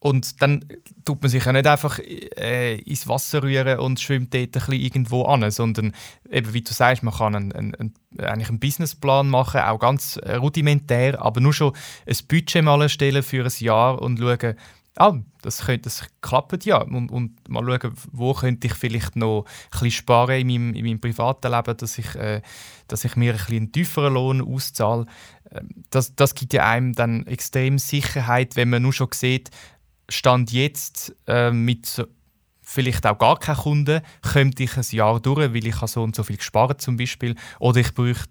und dann tut man sich ja nicht einfach äh, ins Wasser rühren und schwimmt dort ein bisschen irgendwo an, sondern eben, wie du sagst, man kann einen, einen, eigentlich einen Businessplan machen, auch ganz rudimentär, aber nur schon ein Budget mal erstellen für ein Jahr und schauen, ah, das, könnte, das klappt ja. Und, und mal schauen, wo könnte ich vielleicht noch bisschen sparen in meinem, in meinem privaten Leben, dass ich, äh, dass ich mir ein bisschen einen tieferen Lohn auszahle. Ähm, das, das gibt ja einem dann extrem Sicherheit, wenn man nur schon sieht, Stand jetzt äh, mit vielleicht auch gar keinen Kunden, könnte ich ein Jahr durch, weil ich so und so viel gespart zum Beispiel. Oder ich brauche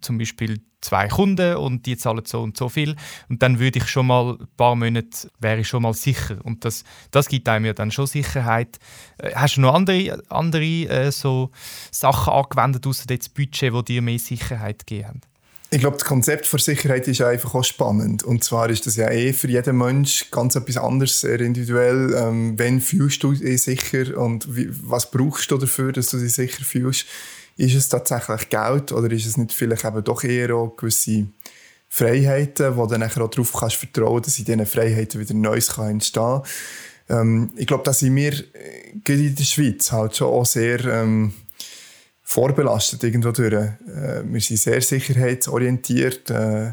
zum Beispiel zwei Kunden und die zahlen so und so viel. Und dann würde ich schon mal ein paar Monate, wäre ich schon mal sicher. Und das, das gibt einem ja dann schon Sicherheit. Äh, hast du noch andere, andere äh, so Sachen angewendet, außer das Budget, die dir mehr Sicherheit haben? Ich glaube, das Konzept von Sicherheit ist einfach auch spannend. Und zwar ist das ja eh für jeden Mensch ganz etwas anderes, sehr individuell. Ähm, wenn fühlst du dich sicher und wie, was brauchst du dafür, dass du dich sicher fühlst? Ist es tatsächlich Geld oder ist es nicht vielleicht eben doch eher auch gewisse Freiheiten, wo du dann auch darauf kannst vertrauen, dass in diesen Freiheiten wieder Neues kann entstehen kann? Ähm, ich glaube, da sind wir äh, in der Schweiz halt schon auch sehr... Ähm, vorbelastet irgendwo durch. Äh, wir sind sehr sicherheitsorientiert. Äh,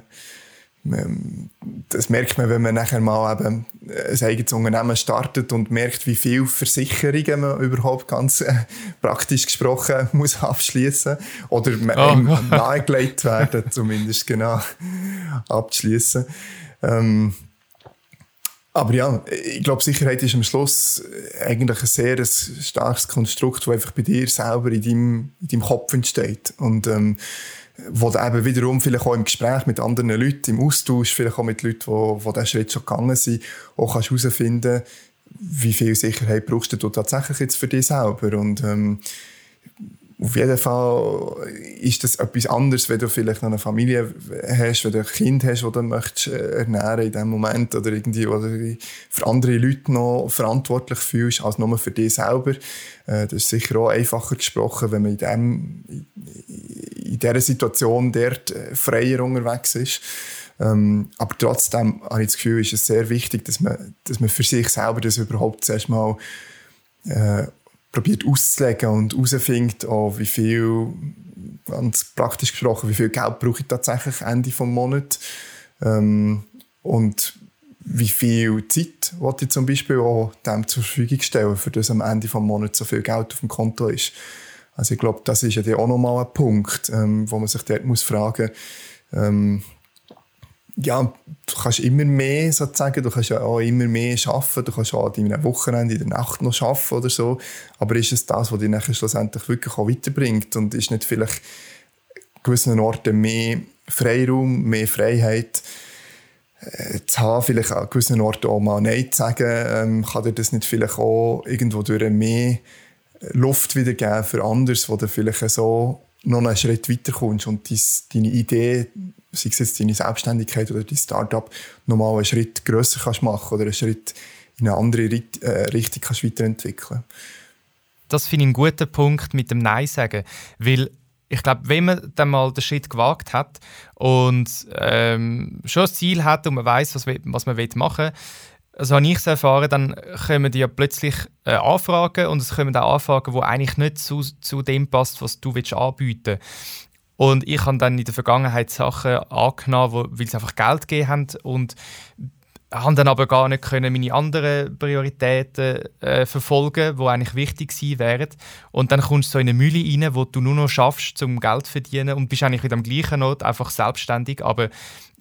das merkt man, wenn man nachher mal eben ein eigenes Unternehmen startet und merkt, wie viel Versicherungen man überhaupt ganz äh, praktisch gesprochen muss abschließen oder oh. nahegelegt werden, zumindest genau abzuschließen. Ähm, aber ja, ich glaube, Sicherheit ist am Schluss eigentlich ein sehr starkes Konstrukt, das einfach bei dir selber in deinem, in deinem Kopf entsteht. Und ähm, wo du eben wiederum vielleicht auch im Gespräch mit anderen Leuten, im Austausch, vielleicht auch mit Leuten, die, die diesen Schritt schon gegangen sind, auch kannst herausfinden, wie viel Sicherheit brauchst du tatsächlich jetzt für dich selber. Und ähm, auf jeden Fall ist das etwas anderes, wenn du vielleicht noch eine Familie hast, wenn du ein Kind hast, das du möchtest äh, ernähren in diesem Moment oder irgendwie, dich für andere Leute noch verantwortlich fühlst, als nur für dich selber. Äh, das ist sicher auch einfacher gesprochen, wenn man in, dem, in dieser Situation dort äh, freier unterwegs ist. Ähm, aber trotzdem habe ich das Gefühl, ist es sehr wichtig, dass man, dass man für sich selber das überhaupt zuerst mal äh, probiert auszulegen und herausfindet, oh, wie viel, ganz praktisch gesprochen, wie viel Geld brauche ich tatsächlich Ende des Monats ähm, und wie viel Zeit wollte ich zum Beispiel auch dem zur Verfügung stellen, für das am Ende des Monats so viel Geld auf dem Konto ist. Also ich glaube, das ist ja auch nochmal ein Punkt, ähm, wo man sich dort muss fragen muss, ähm, ja, du kannst immer mehr sozusagen, du kannst ja auch immer mehr arbeiten, du kannst auch an deinem Wochenende in der Nacht noch arbeiten oder so, aber ist es das, was dich nachher schlussendlich wirklich auch weiterbringt? Und ist nicht vielleicht an gewissen Orten mehr Freiraum, mehr Freiheit äh, zu haben, vielleicht an gewissen Orten auch mal Nein zu sagen, ähm, kann dir das nicht vielleicht auch irgendwo durch mehr Luft wiedergeben für anderes, wo du vielleicht so noch einen Schritt weiterkommst und dies, deine Idee sei es jetzt deine Selbstständigkeit oder dein Startup, nochmal einen Schritt grösser kannst machen oder einen Schritt in eine andere äh, Richtung kannst weiterentwickeln. Das finde ich einen guten Punkt mit dem Nein sagen, weil ich glaube, wenn man dann mal den Schritt gewagt hat und ähm, schon ein Ziel hat und man weiß, was, was man machen will, also habe ich es erfahren, dann kommen die ja plötzlich äh, Anfragen und es kommen auch Anfragen, die eigentlich nicht zu, zu dem passt, was du willst anbieten und ich habe dann in der Vergangenheit Sachen angenommen, wo, weil sie einfach Geld gegeben haben und habe dann aber gar nicht können meine anderen Prioritäten äh, verfolgen, die eigentlich wichtig gewesen wären. Und dann kommst du so in eine Mühle rein, wo du nur noch schaffst, um Geld zu verdienen und bist eigentlich wieder am gleichen Ort, einfach selbstständig, aber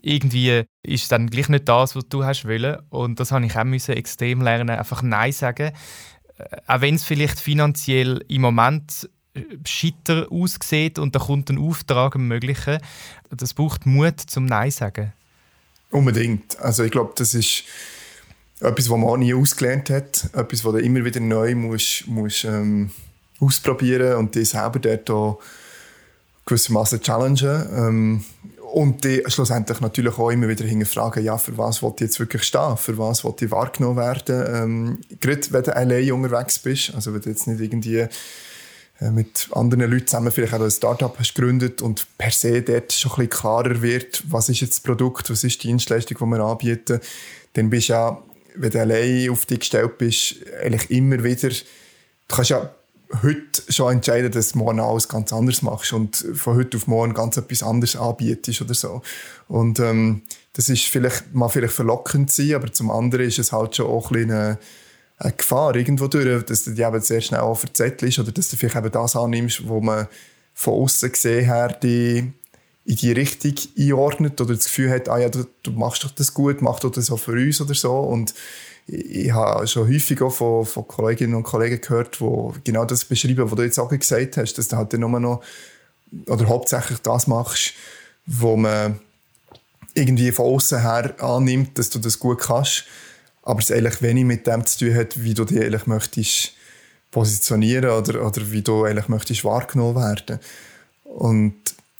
irgendwie ist es dann gleich nicht das, was du hast wollen. Und das habe ich auch müssen extrem lernen, einfach Nein sagen. Äh, auch wenn es vielleicht finanziell im Moment scheiter aussieht und da kommt ein Auftrag im Möglichen. Das braucht Mut zum Nein sagen. Unbedingt. Also ich glaube, das ist etwas, was man nie ausgelernt hat, etwas, was du immer wieder neu musst, musst ähm, ausprobieren und dich selber dort gewissermaßen challengen. Ähm, und die schlussendlich natürlich auch immer wieder hinterfragen, ja, für was will ich jetzt wirklich stehen, für was will ich wahrgenommen werden. Ähm, gerade wenn du allein unterwegs bist, also wenn du jetzt nicht irgendwie mit anderen Leuten zusammen vielleicht auch ein Startup hast gegründet und per se dort schon ein bisschen klarer wird, was ist jetzt das Produkt, was ist die Dienstleistung, die wir anbieten, dann bist du ja, wenn du allein auf dich gestellt bist, eigentlich immer wieder, du kannst ja heute schon entscheiden, dass du morgen alles ganz anders machst und von heute auf morgen ganz etwas anderes anbietest oder so. Und ähm, das ist vielleicht, mal vielleicht verlockend sein, aber zum anderen ist es halt schon auch ein eine, eine Gefahr irgendwo durch, dass du dich sehr schnell auch verzettelst oder dass du vielleicht eben das annimmst, wo man von außen gesehen her die in die Richtung einordnet oder das Gefühl hat, ah ja, du, du machst doch das gut, mach doch das auch für uns oder so. Und ich habe schon häufig auch von, von Kolleginnen und Kollegen gehört, die genau das beschreiben, was du jetzt auch gesagt hast, dass du halt nur noch oder hauptsächlich das machst, wo man irgendwie von außen her annimmt, dass du das gut kannst, aber es eigentlich wenig mit dem zu tun hat, wie du dich eigentlich möchtest positionieren oder, oder wie du eigentlich möchtest wahrgenommen werden. Und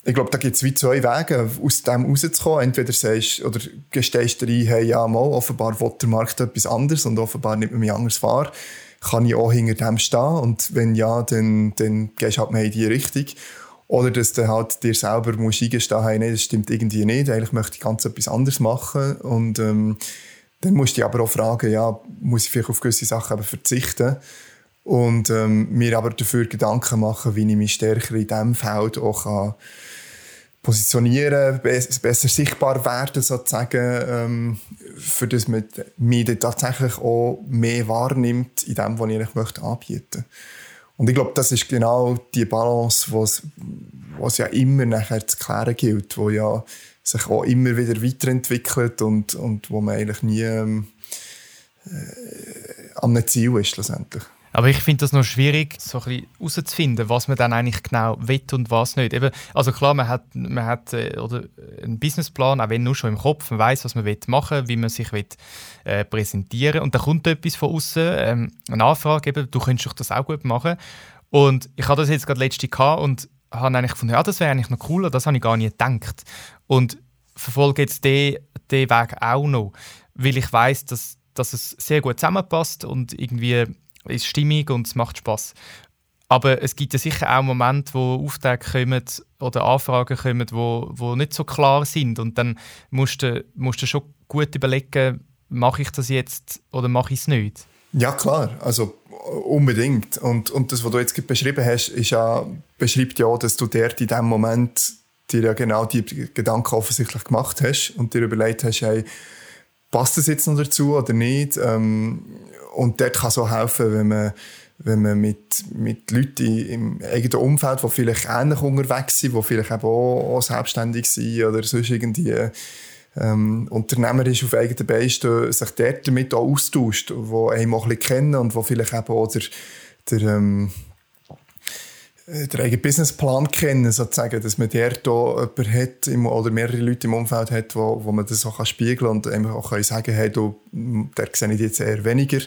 ich glaube, da gibt es wie zwei Wege, aus dem rauszukommen. Entweder sagst oder gestehst du rein, hey, ja, mal, offenbar will der Markt etwas anderes und offenbar nimmt man mich anders wahr. Kann ich auch hinter dem stehen? Und wenn ja, dann, dann gehst du halt mehr in die Richtung. Oder dass du halt dir selber musst eingestehen musst, hey, nee, das stimmt irgendwie nicht, eigentlich möchte ich ganz etwas anderes machen. Und ähm, dann musst du aber auch fragen, ja, muss ich vielleicht auf gewisse Sachen verzichten? Und ähm, mir aber dafür Gedanken machen, wie ich mich stärker in diesem Feld auch kann positionieren, besser sichtbar werden sozusagen, ähm, für das man mich tatsächlich auch mehr wahrnimmt in dem, was ich möchte anbieten. Und ich glaube, das ist genau die Balance, was was ja immer nachher zu klären gilt, wo ja sich auch immer wieder weiterentwickelt und, und wo man eigentlich nie ähm, äh, am Ziel ist schlussendlich. Aber ich finde das noch schwierig, so ein herauszufinden, was man dann eigentlich genau will und was nicht. Eben, also klar, man hat, man hat äh, oder einen Businessplan, auch wenn nur schon im Kopf, man weiß, was man will machen, wie man sich will, äh, präsentieren. Und da kommt etwas von außen, ähm, eine Anfrage, eben, du könntest doch das auch gut machen. Und ich hatte das jetzt gerade letzte gehabt und habe eigentlich gefunden, ja, das wäre eigentlich noch cooler, das habe ich gar nicht gedacht. Und verfolge jetzt den, den Weg auch noch, weil ich weiß, dass, dass es sehr gut zusammenpasst und irgendwie ist stimmig und es macht Spaß. Aber es gibt ja sicher auch Momente, wo Aufträge kommen oder Anfragen kommen, wo, wo nicht so klar sind. Und dann musst du, musst du schon gut überlegen, mache ich das jetzt oder mache ich es nicht? Ja, klar. Also unbedingt. Und, und das, was du jetzt beschrieben hast, ist ja, beschreibt ja, dass du dort in dem Moment dir ja genau die Gedanken offensichtlich gemacht hast und dir überlegt hast, hey, passt das jetzt noch dazu oder nicht? Ähm, und dort kann es auch helfen, wenn man, wenn man mit, mit Leuten im eigenen Umfeld, die vielleicht ähnlich unterwegs sind, die vielleicht auch, auch selbstständig sind oder sonst irgendwie ähm, Unternehmer ist auf eigenen Beinen stehen, sich dort damit auch austauscht, die einem auch ein bisschen kennen und wo vielleicht eben auch der, der ähm, äh, den eigenen Businessplan kennen, sozusagen, dass man dort auch jemanden hat im, oder mehrere Leute im Umfeld hat, wo, wo man das auch kann und einfach auch kann sagen hey, du, der sehe ich jetzt eher weniger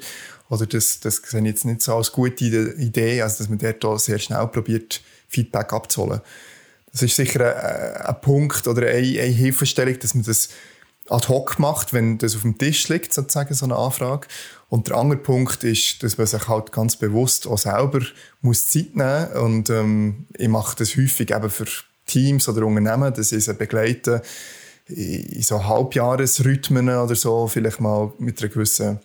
oder das, das sehe ich jetzt nicht so als gute Idee, also dass man dort auch sehr schnell probiert, Feedback abzuholen. Das ist sicher ein, ein Punkt oder eine, eine Hilfestellung, dass man das ad hoc macht, wenn das auf dem Tisch liegt, sozusagen, so eine Anfrage. Und der andere Punkt ist, dass man sich halt ganz bewusst auch selber muss Zeit nehmen muss. Und ähm, ich mache das häufig eben für Teams oder Unternehmen, dass ich sie begleite in so Halbjahresrhythmen oder so, vielleicht mal mit einer gewissen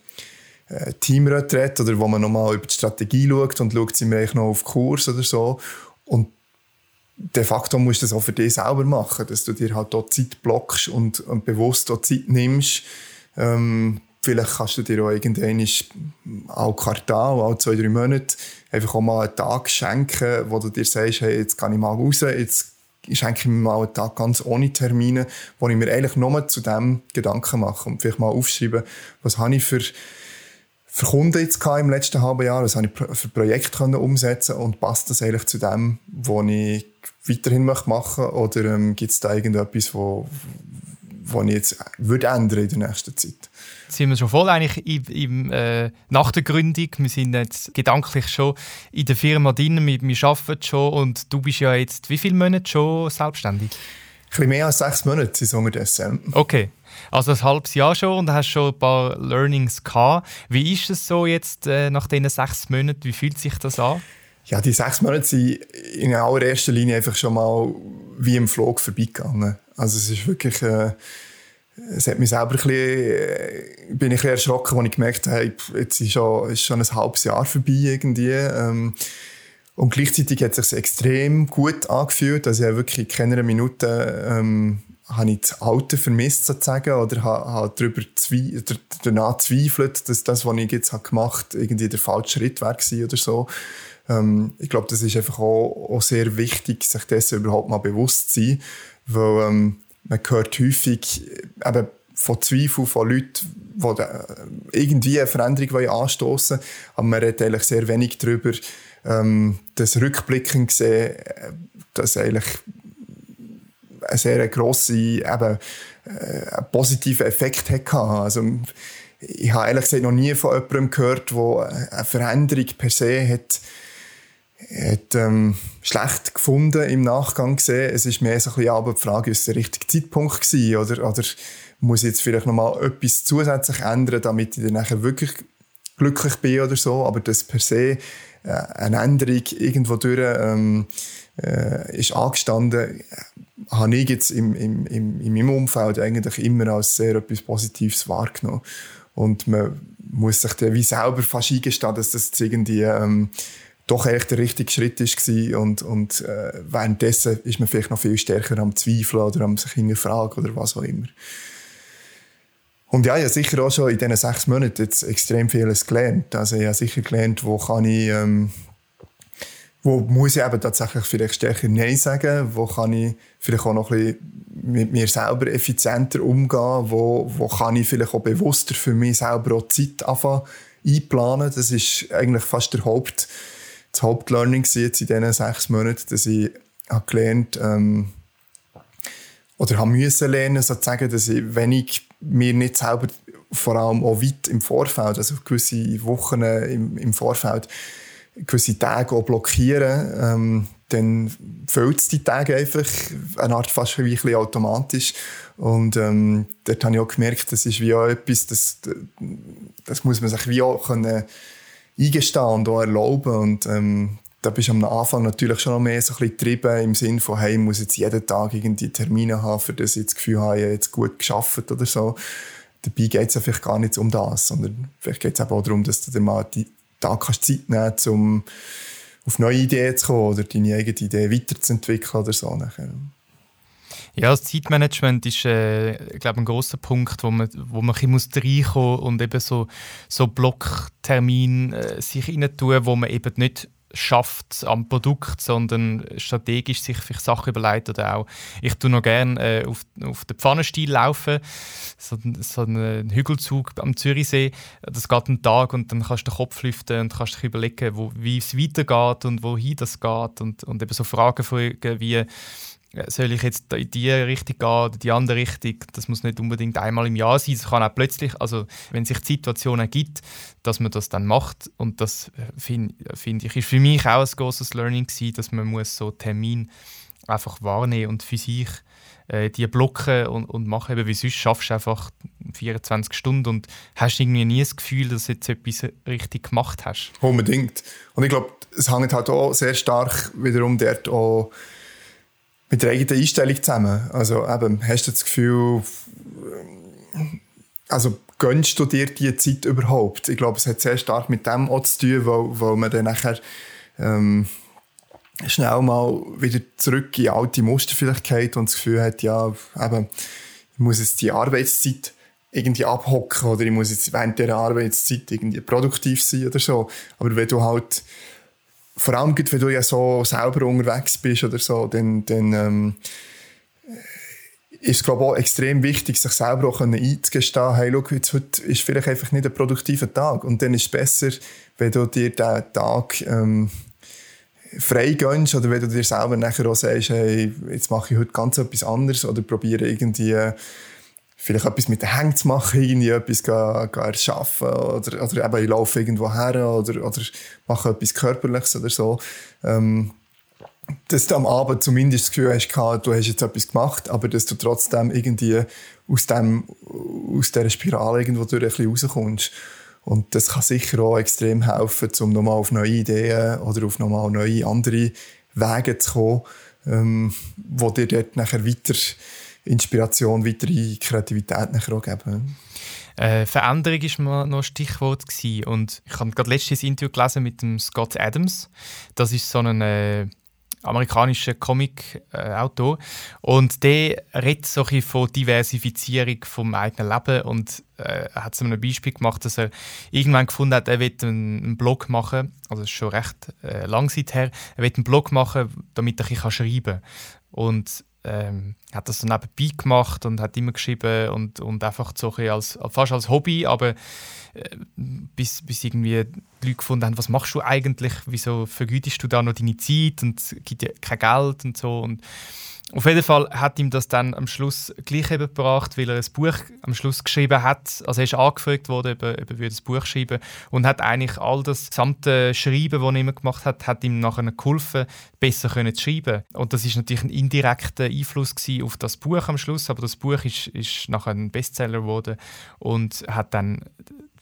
äh, Teamretreat oder wo man nochmal über die Strategie schaut und schaut, sind wir eigentlich noch auf Kurs oder so. Und de facto musst du das auch für dich selber machen, dass du dir halt dort Zeit blockst und, und bewusst dort Zeit nimmst. Ähm, vielleicht kannst du dir auch irgendwann auch Quartal, auch zwei, drei Monate einfach auch mal einen Tag schenken, wo du dir sagst, hey, jetzt kann ich mal raus, jetzt schenke ich mir mal einen Tag ganz ohne Termine, wo ich mir eigentlich nur zu dem Gedanken mache und vielleicht mal aufschreiben, was habe ich für für Kunden jetzt im letzten halben Jahr, was habe ich für Projekte umsetzen und passt das eigentlich zu dem, was ich weiterhin machen möchte oder ähm, gibt es da irgendetwas, wo, was ich jetzt würde ändern in der nächsten Zeit. Jetzt sind wir schon voll eigentlich im, im, äh, nach der Gründung. Wir sind jetzt gedanklich schon in der Firma drin, wir, wir arbeiten schon und du bist ja jetzt wie viele Monate schon selbstständig? Ein bisschen mehr als sechs Monate sind es unterdessen. Okay, also ein halbes Jahr schon und hast schon ein paar Learnings gehabt. Wie ist es so jetzt äh, nach diesen sechs Monaten? Wie fühlt sich das an? Ja, die sechs Monate sind in allererster Linie einfach schon mal wie im Flug vorbeigegangen. Also es ist wirklich... Äh, es hat mich selber ein bisschen, äh, bin ich ein bisschen erschrocken, als ich gemerkt habe, jetzt ist schon, ist schon ein halbes Jahr vorbei irgendwie. Ähm, und gleichzeitig hat es sich extrem gut angefühlt. Also ich habe wirklich in keiner Minute ähm, habe ich das Alte vermisst sozusagen oder habe, habe darüber zwe danach zweifelt, dass das, was ich jetzt habe gemacht habe, irgendwie der falsche Schritt war oder so. Ähm, ich glaube, das ist einfach auch, auch, sehr wichtig, sich dessen überhaupt mal bewusst zu sein, weil ähm, man hört häufig eben von Zweifeln von Leuten, die irgendwie eine Veränderung anstoßen wollen, aber man redet eigentlich sehr wenig darüber, ähm, das Rückblicken gesehen, äh, dass eigentlich einen sehr grossen, eben, äh, positiven Effekt hatte. Also, ich habe ehrlich gesagt noch nie von jemandem gehört, der eine Veränderung per se hat, hat ähm, schlecht gefunden im Nachgang gesehen. Es ist mehr so ein bisschen aber die Frage, ist es der richtige Zeitpunkt gewesen oder, oder muss ich jetzt vielleicht noch mal etwas zusätzlich ändern, damit ich dann wirklich glücklich bin oder so. Aber das per se eine Änderung irgendwo durch ähm, äh, ist angestanden, habe ich jetzt im, im, im, in meinem Umfeld eigentlich immer als sehr etwas Positives wahrgenommen. Und man muss sich dann wie selber fast eingestehen, dass das irgendwie ähm, doch echt der richtige Schritt war. Und, und äh, währenddessen ist man vielleicht noch viel stärker am Zweifeln oder am sich hinterfragen oder was auch immer. Und ja, ich habe sicher auch schon in diesen sechs Monaten jetzt extrem vieles gelernt. Also ich habe sicher gelernt, wo kann ich, ähm, wo muss ich eben tatsächlich vielleicht stärker Nein sagen, wo kann ich vielleicht auch noch ein bisschen mit mir selber effizienter umgehen, wo, wo kann ich vielleicht auch bewusster für mich selber auch Zeit anfangen einplanen. Das ist eigentlich fast der Haupt, das Hauptlearning jetzt in diesen sechs Monaten, dass ich habe gelernt ähm, oder habe müssen lernen, sozusagen, dass ich, wenn ich mir nicht selber vor allem auch weit im Vorfeld, also gewisse Wochen im, im Vorfeld, gewisse Tage auch blockieren, ähm, dann füllt es die Tage einfach eine Art fast wie ein bisschen automatisch. Und ähm, dort habe ich auch gemerkt, das ist wie auch etwas, das, das muss man sich wie auch können eingestehen und auch erlauben. Und ähm, da bist du am Anfang natürlich schon noch mehr so ein bisschen getrieben im Sinne von, hey, ich muss jetzt jeden Tag irgendwie Termine haben, für das ich das Gefühl habe, ich habe jetzt gut geschafft oder so. Dabei geht es ja vielleicht gar nicht um das, sondern vielleicht geht es auch darum, dass du dir mal die Tag kannst Zeit nehmen kannst, um auf neue Ideen zu kommen oder deine eigene Idee weiterzuentwickeln oder so. Ja, das Zeitmanagement ist, äh, glaube ein großer Punkt, wo man, wo man ein muss reinkommen und eben so, so Blocktermin äh, sich rein tun, wo man eben nicht schafft am Produkt, sondern strategisch sich vielleicht Sachen überlegt oder auch ich tue noch gerne äh, auf, auf den Pfannenstiel laufen, so, so einen Hügelzug am Zürichsee, das geht einen Tag und dann kannst du den Kopf lüften und kannst dich überlegen, wie es weitergeht und wohin das geht und, und eben so Fragen fragen wie soll ich jetzt in die Richtung gehen oder die andere Richtung? Das muss nicht unbedingt einmal im Jahr sein. Es kann auch plötzlich, also wenn sich die Situation ergibt, dass man das dann macht. Und das äh, finde find ich ist für mich auch ein großes Learning gewesen, dass man muss so Termin einfach wahrnehmen und für sich äh, die blocken und, und machen, eben, wie sonst schaffst du einfach 24 Stunden und hast irgendwie nie das Gefühl, dass du jetzt etwas richtig gemacht hast. Unbedingt. Und ich glaube, es hängt halt auch sehr stark wiederum dort auch mit der eigenen Einstellung zusammen. Also eben, hast du das Gefühl, also gönnst du dir diese Zeit überhaupt? Ich glaube, es hat sehr stark mit dem auch zu tun, weil, weil man dann nachher ähm, schnell mal wieder zurück in alte Muster vielleicht geht und das Gefühl hat, ja, eben, ich muss jetzt die Arbeitszeit irgendwie abhocken oder ich muss jetzt während dieser Arbeitszeit irgendwie produktiv sein oder so. Aber wenn du halt vor allem, wenn du ja so selber unterwegs bist oder so, dann, dann ähm, ist es glaube ich, auch extrem wichtig, sich selber auch einzugestehen, hey, schau, jetzt heute ist vielleicht einfach nicht ein produktiver Tag. Und dann ist es besser, wenn du dir diesen Tag ähm, frei gönnst oder wenn du dir selber nachher auch sagst, hey, jetzt mache ich heute ganz etwas anderes oder probiere irgendwie vielleicht etwas mit den Händen zu machen, irgendwie etwas gar, gar erschaffen oder, oder eben ich laufe irgendwo her oder, oder mache etwas Körperliches oder so. Ähm, dass du am Abend zumindest das Gefühl hast, du hast jetzt etwas gemacht, aber dass du trotzdem irgendwie aus, dem, aus dieser Spirale irgendwo durch ein bisschen rauskommst. Und das kann sicher auch extrem helfen, um nochmal auf neue Ideen oder auf nochmal neue andere Wege zu kommen, ähm, wo dir dort nachher weiter Inspiration, weitere Kreativität nachher auch geben. Äh, Veränderung war noch ein Stichwort. Gewesen. Und ich habe gerade letztes Interview gelesen mit dem Scott Adams. Das ist so ein äh, amerikanischer Comic-Autor. und der redet so ein von Diversifizierung vom eigenen Leben und äh, hat so ein Beispiel gemacht, dass er irgendwann gefunden hat, er will einen, einen Blog machen, also das ist schon recht äh, lang her, er will einen Blog machen, damit er ein schreiben kann. Und ähm, hat das dann nebenbei gemacht und hat immer geschrieben und, und einfach so ein als, fast als Hobby, aber äh, bis, bis irgendwie die Leute gefunden haben, was machst du eigentlich, wieso vergütest du da noch deine Zeit und es gibt ja kein Geld und so und auf jeden Fall hat ihm das dann am Schluss gleich eben gebracht, weil er ein Buch am Schluss geschrieben hat. Also er ist angefragt worden, ob er, ob er das Buch schreiben und hat eigentlich all das gesamte Schreiben, das er immer gemacht hat, hat ihm nachher geholfen, besser zu schreiben. Und das ist natürlich ein indirekter Einfluss auf das Buch am Schluss, aber das Buch ist, ist nachher ein Bestseller geworden und hat dann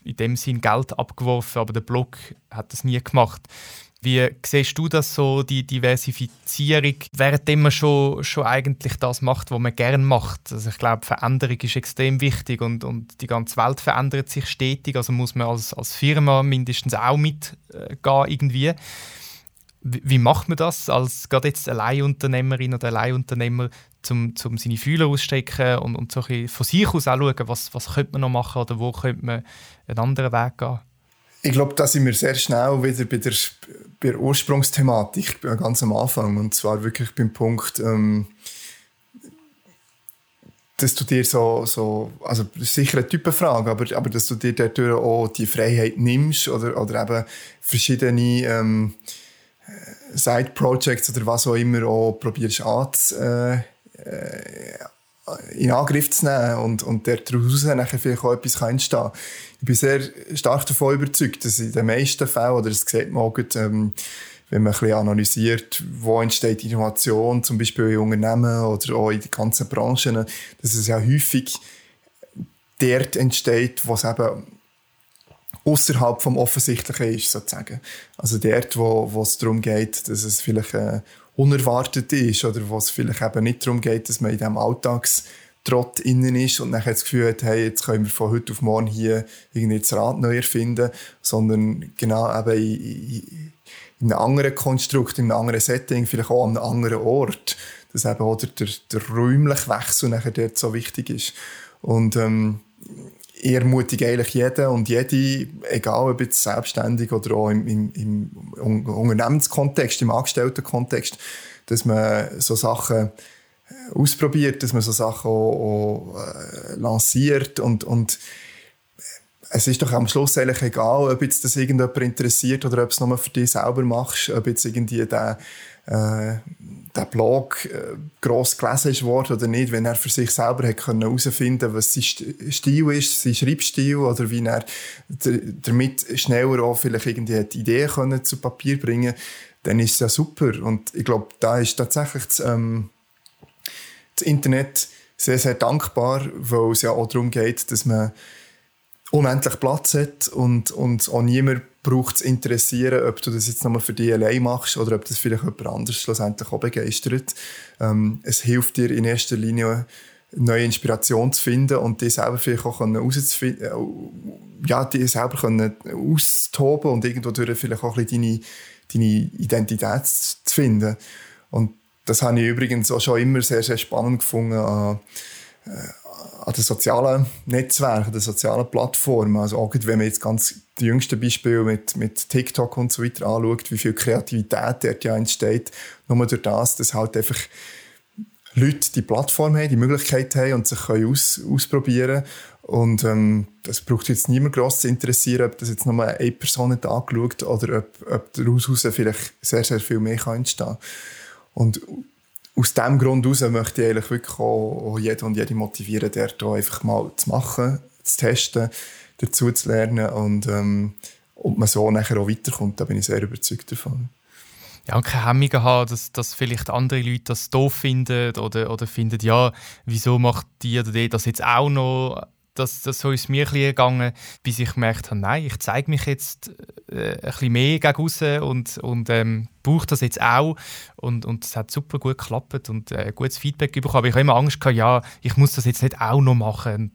in dem Sinn Geld abgeworfen, aber der Blog hat das nie gemacht. Wie siehst du das so, die Diversifizierung, währenddem man schon, schon eigentlich das macht, was man gerne macht? Also ich glaube, Veränderung ist extrem wichtig und, und die ganze Welt verändert sich stetig, also muss man als, als Firma mindestens auch mitgehen äh, irgendwie. Wie, macht man das als gerade jetzt Alleinunternehmerin oder Alleinunternehmer, um, um seine Fühler auszustrecken und, und so ein von sich aus auch schauen, was, was könnte man noch machen oder wo könnte man einen anderen Weg gehen? Ich glaube, da sind wir sehr schnell wieder bei der, bei der Ursprungsthematik, ganz am Anfang. Und zwar wirklich beim Punkt, ähm, dass du dir so, so also sicher eine Typenfrage, aber, aber dass du dir dadurch auch die Freiheit nimmst oder, oder eben verschiedene ähm, Side-Projects oder was auch immer auch probierst anzu, äh, äh in Angriff zu nehmen und, und daraus nachher vielleicht auch etwas entstehen kann. Ich bin sehr stark davon überzeugt, dass in den meisten Fällen, oder das sieht man auch gut, ähm, wenn man ein bisschen analysiert, wo entsteht Innovation, zum Beispiel in Unternehmen oder auch in den ganzen Branchen, dass es ja häufig dort entsteht, wo es eben außerhalb vom Offensichtlichen ist, sozusagen. Also dort, wo, wo es darum geht, dass es vielleicht äh, unerwartet ist oder wo es vielleicht eben nicht darum geht, dass man in diesem Alltagstrott innen ist und dann das Gefühl hat, hey, jetzt können wir von heute auf morgen hier irgendwie das Rad neu erfinden, sondern genau eben in, in einem anderen Konstrukt, in einem anderen Setting, vielleicht auch an einem anderen Ort, dass eben auch der, der, der räumliche Wechsel nachher dort so wichtig ist. Und ähm, ich ermutige eigentlich jeden und jede, egal ob jetzt selbstständig oder auch im, im, im Unternehmenskontext, im Angestelltenkontext, dass man so Sachen äh, ausprobiert, dass man so Sachen auch, auch äh, lanciert und, und es ist doch am Schluss eigentlich egal, ob jetzt das irgendjemand interessiert oder ob es nur für dich selber machst, ob jetzt irgendwie der äh, der Blog äh, gross gelesen ist oder nicht, wenn er für sich selber herausfinden was sein Stil ist, sein Schreibstil oder wie er damit schneller auch vielleicht irgendwie die Ideen können zu Papier bringen dann ist es ja super. Und ich glaube, da ist tatsächlich das, ähm, das Internet sehr, sehr dankbar, weil es ja auch darum geht, dass man unendlich Platz hat und, und auch niemand braucht zu interessieren, ob du das jetzt nochmal für dich allein machst oder ob das vielleicht jemand anderes schlussendlich auch begeistert. Ähm, es hilft dir in erster Linie, neue Inspiration zu finden und die selber vielleicht auch können äh, ja, die selber können und irgendwo durch vielleicht auch ein bisschen deine, deine Identität zu finden. Und das habe ich übrigens auch schon immer sehr, sehr spannend gefunden an, äh, an den sozialen Netzwerken, den sozialen Plattformen. Also auch wenn man jetzt ganz die jüngsten Beispiele mit, mit TikTok und so weiter anschaut, wie viel Kreativität dort ja entsteht, nur durch das, dass halt einfach Leute die Plattform haben, die Möglichkeit haben und sich können aus, ausprobieren. Und ähm, das braucht jetzt niemand gross zu interessieren, ob das jetzt nur eine Person hat angeschaut oder ob, ob daraus vielleicht sehr, sehr viel mehr kann entstehen. Und aus diesem Grund heraus möchte ich eigentlich wirklich auch, auch jeden und jede motivieren, dort einfach mal zu machen, zu testen, dazu zu lernen und ähm, ob man so nachher auch weiterkommt, da bin ich sehr überzeugt davon. Ja, und keine Hemmungen haben, dass, dass vielleicht andere Leute das doof finden oder, oder finden, ja, wieso macht die oder die das jetzt auch noch? Das, das so ist mir ein gegangen, bis ich gemerkt habe, nein, ich zeige mich jetzt äh, ein bisschen mehr gegen und, und ähm, brauche das jetzt auch. Und, und es hat super gut geklappt und äh, gutes Feedback bekommen. Aber ich habe immer Angst gehabt, ja, ich muss das jetzt nicht auch noch machen. Und,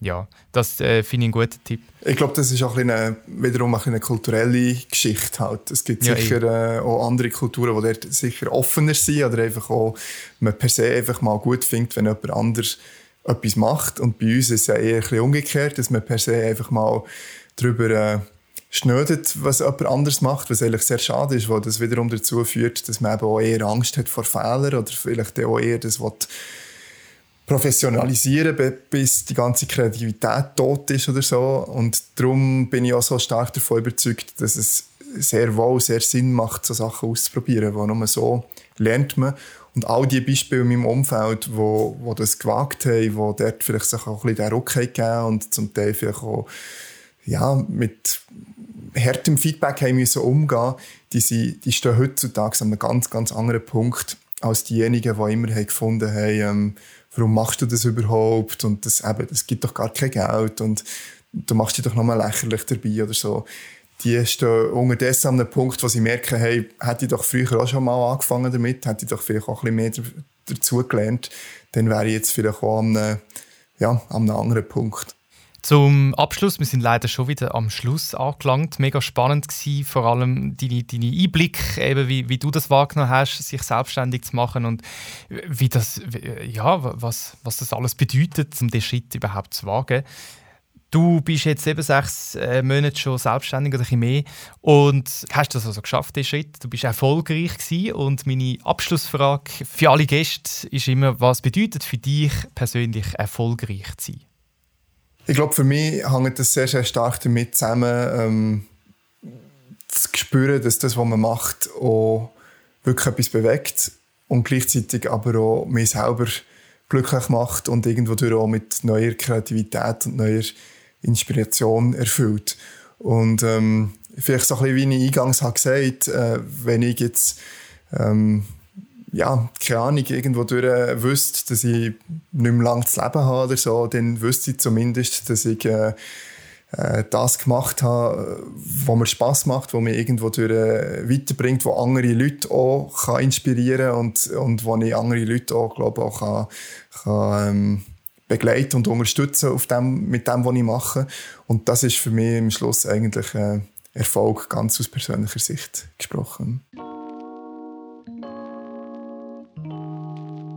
ja, das äh, finde ich einen guten Tipp. Ich glaube, das ist auch ein eine, wiederum ein eine kulturelle Geschichte. Halt. Es gibt ja, sicher äh, auch andere Kulturen, die dort sicher offener sind oder einfach auch man per se einfach mal gut findet, wenn jemand anders etwas macht. Und bei uns ist es ja eher ein bisschen umgekehrt, dass man per se einfach mal darüber äh, schnödet, was jemand anders macht, was eigentlich sehr schade ist, weil das wiederum dazu führt, dass man eben auch eher Angst hat vor Fehlern oder vielleicht auch eher das will, professionalisieren, bis die ganze Kreativität tot ist oder so. Und darum bin ich auch so stark davon überzeugt, dass es sehr wohl sehr Sinn macht, so Sachen auszuprobieren, weil nur so lernt man. Und all die Beispiele in meinem Umfeld, wo, wo das gewagt haben, wo dort vielleicht sich auch ein bisschen den Ruck gegeben und zum Teil vielleicht auch ja, mit härtem Feedback haben müssen umgehen, die, sind, die stehen heutzutage an einem ganz, ganz anderen Punkt als diejenigen, die immer gefunden haben, ähm, warum machst du das überhaupt? Und das, eben, das gibt doch gar kein Geld und du machst dich doch nochmal lächerlich dabei oder so. Die stehen unterdessen an einem Punkt, wo sie merken, hey, hätte ich doch früher auch schon mal angefangen damit, hätte ich doch vielleicht auch ein bisschen mehr dazu gelernt, dann wäre ich jetzt vielleicht auch an einem, ja, an einem anderen Punkt. Zum Abschluss, wir sind leider schon wieder am Schluss angelangt. Mega spannend gewesen, vor allem deine, deine Einblick, eben wie, wie du das wahrgenommen hast, sich selbstständig zu machen und wie das, ja, was, was das alles bedeutet, um den Schritt überhaupt zu wagen. Du bist jetzt eben sechs äh, Monate schon selbstständig oder ein mehr und hast das also geschafft, den Schritt. Du bist erfolgreich gewesen und meine Abschlussfrage für alle Gäste ist immer, was bedeutet für dich persönlich erfolgreich zu sein? Ich glaube, für mich hängt das sehr, sehr stark damit zusammen, ähm, zu spüren, dass das, was man macht, auch wirklich etwas bewegt und gleichzeitig aber auch mich selber glücklich macht und irgendwo auch mit neuer Kreativität und neuer Inspiration erfüllt. Und ähm, vielleicht so ein bisschen, wie ich eingangs habe gesagt, äh, wenn ich jetzt ähm, ja, keine Ahnung, irgendwo durch äh, wüsste, dass ich nicht mehr lange zu leben habe oder so, dann wüsste ich zumindest, dass ich äh, äh, das gemacht habe, was mir Spass macht, was mich irgendwo durch äh, weiterbringt, wo andere Leute auch kann inspirieren und, und wo ich andere Leute auch, glaube auch kann, kann ähm, begleiten und unterstützen auf dem, mit dem, was ich mache. Und das ist für mich im Schluss eigentlich äh, Erfolg ganz aus persönlicher Sicht gesprochen.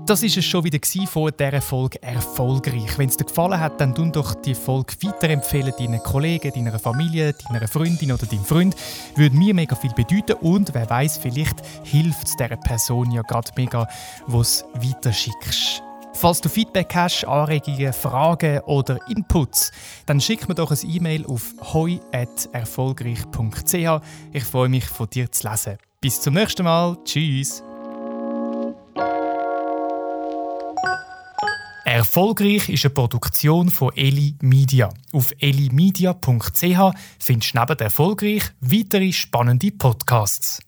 Das ist es schon wieder von dieser Folge erfolgreich. Wenn es dir gefallen hat, dann tun doch die Folge weiterempfehlen deinen Kollegen, deiner Familie, deiner Freundin oder deinem Freund. Würde mir mega viel bedeuten und wer weiß, vielleicht hilft es dieser Person ja gerade mega, was weiterschickst. Falls du Feedback hast, Anregungen, Fragen oder Inputs, dann schick mir doch ein E-Mail auf heu.erfolgreich.ch. Ich freue mich, von dir zu lesen. Bis zum nächsten Mal. Tschüss. Erfolgreich ist eine Produktion von Eli Media. Auf elimedia.ch findest du neben Erfolgreich weitere spannende Podcasts.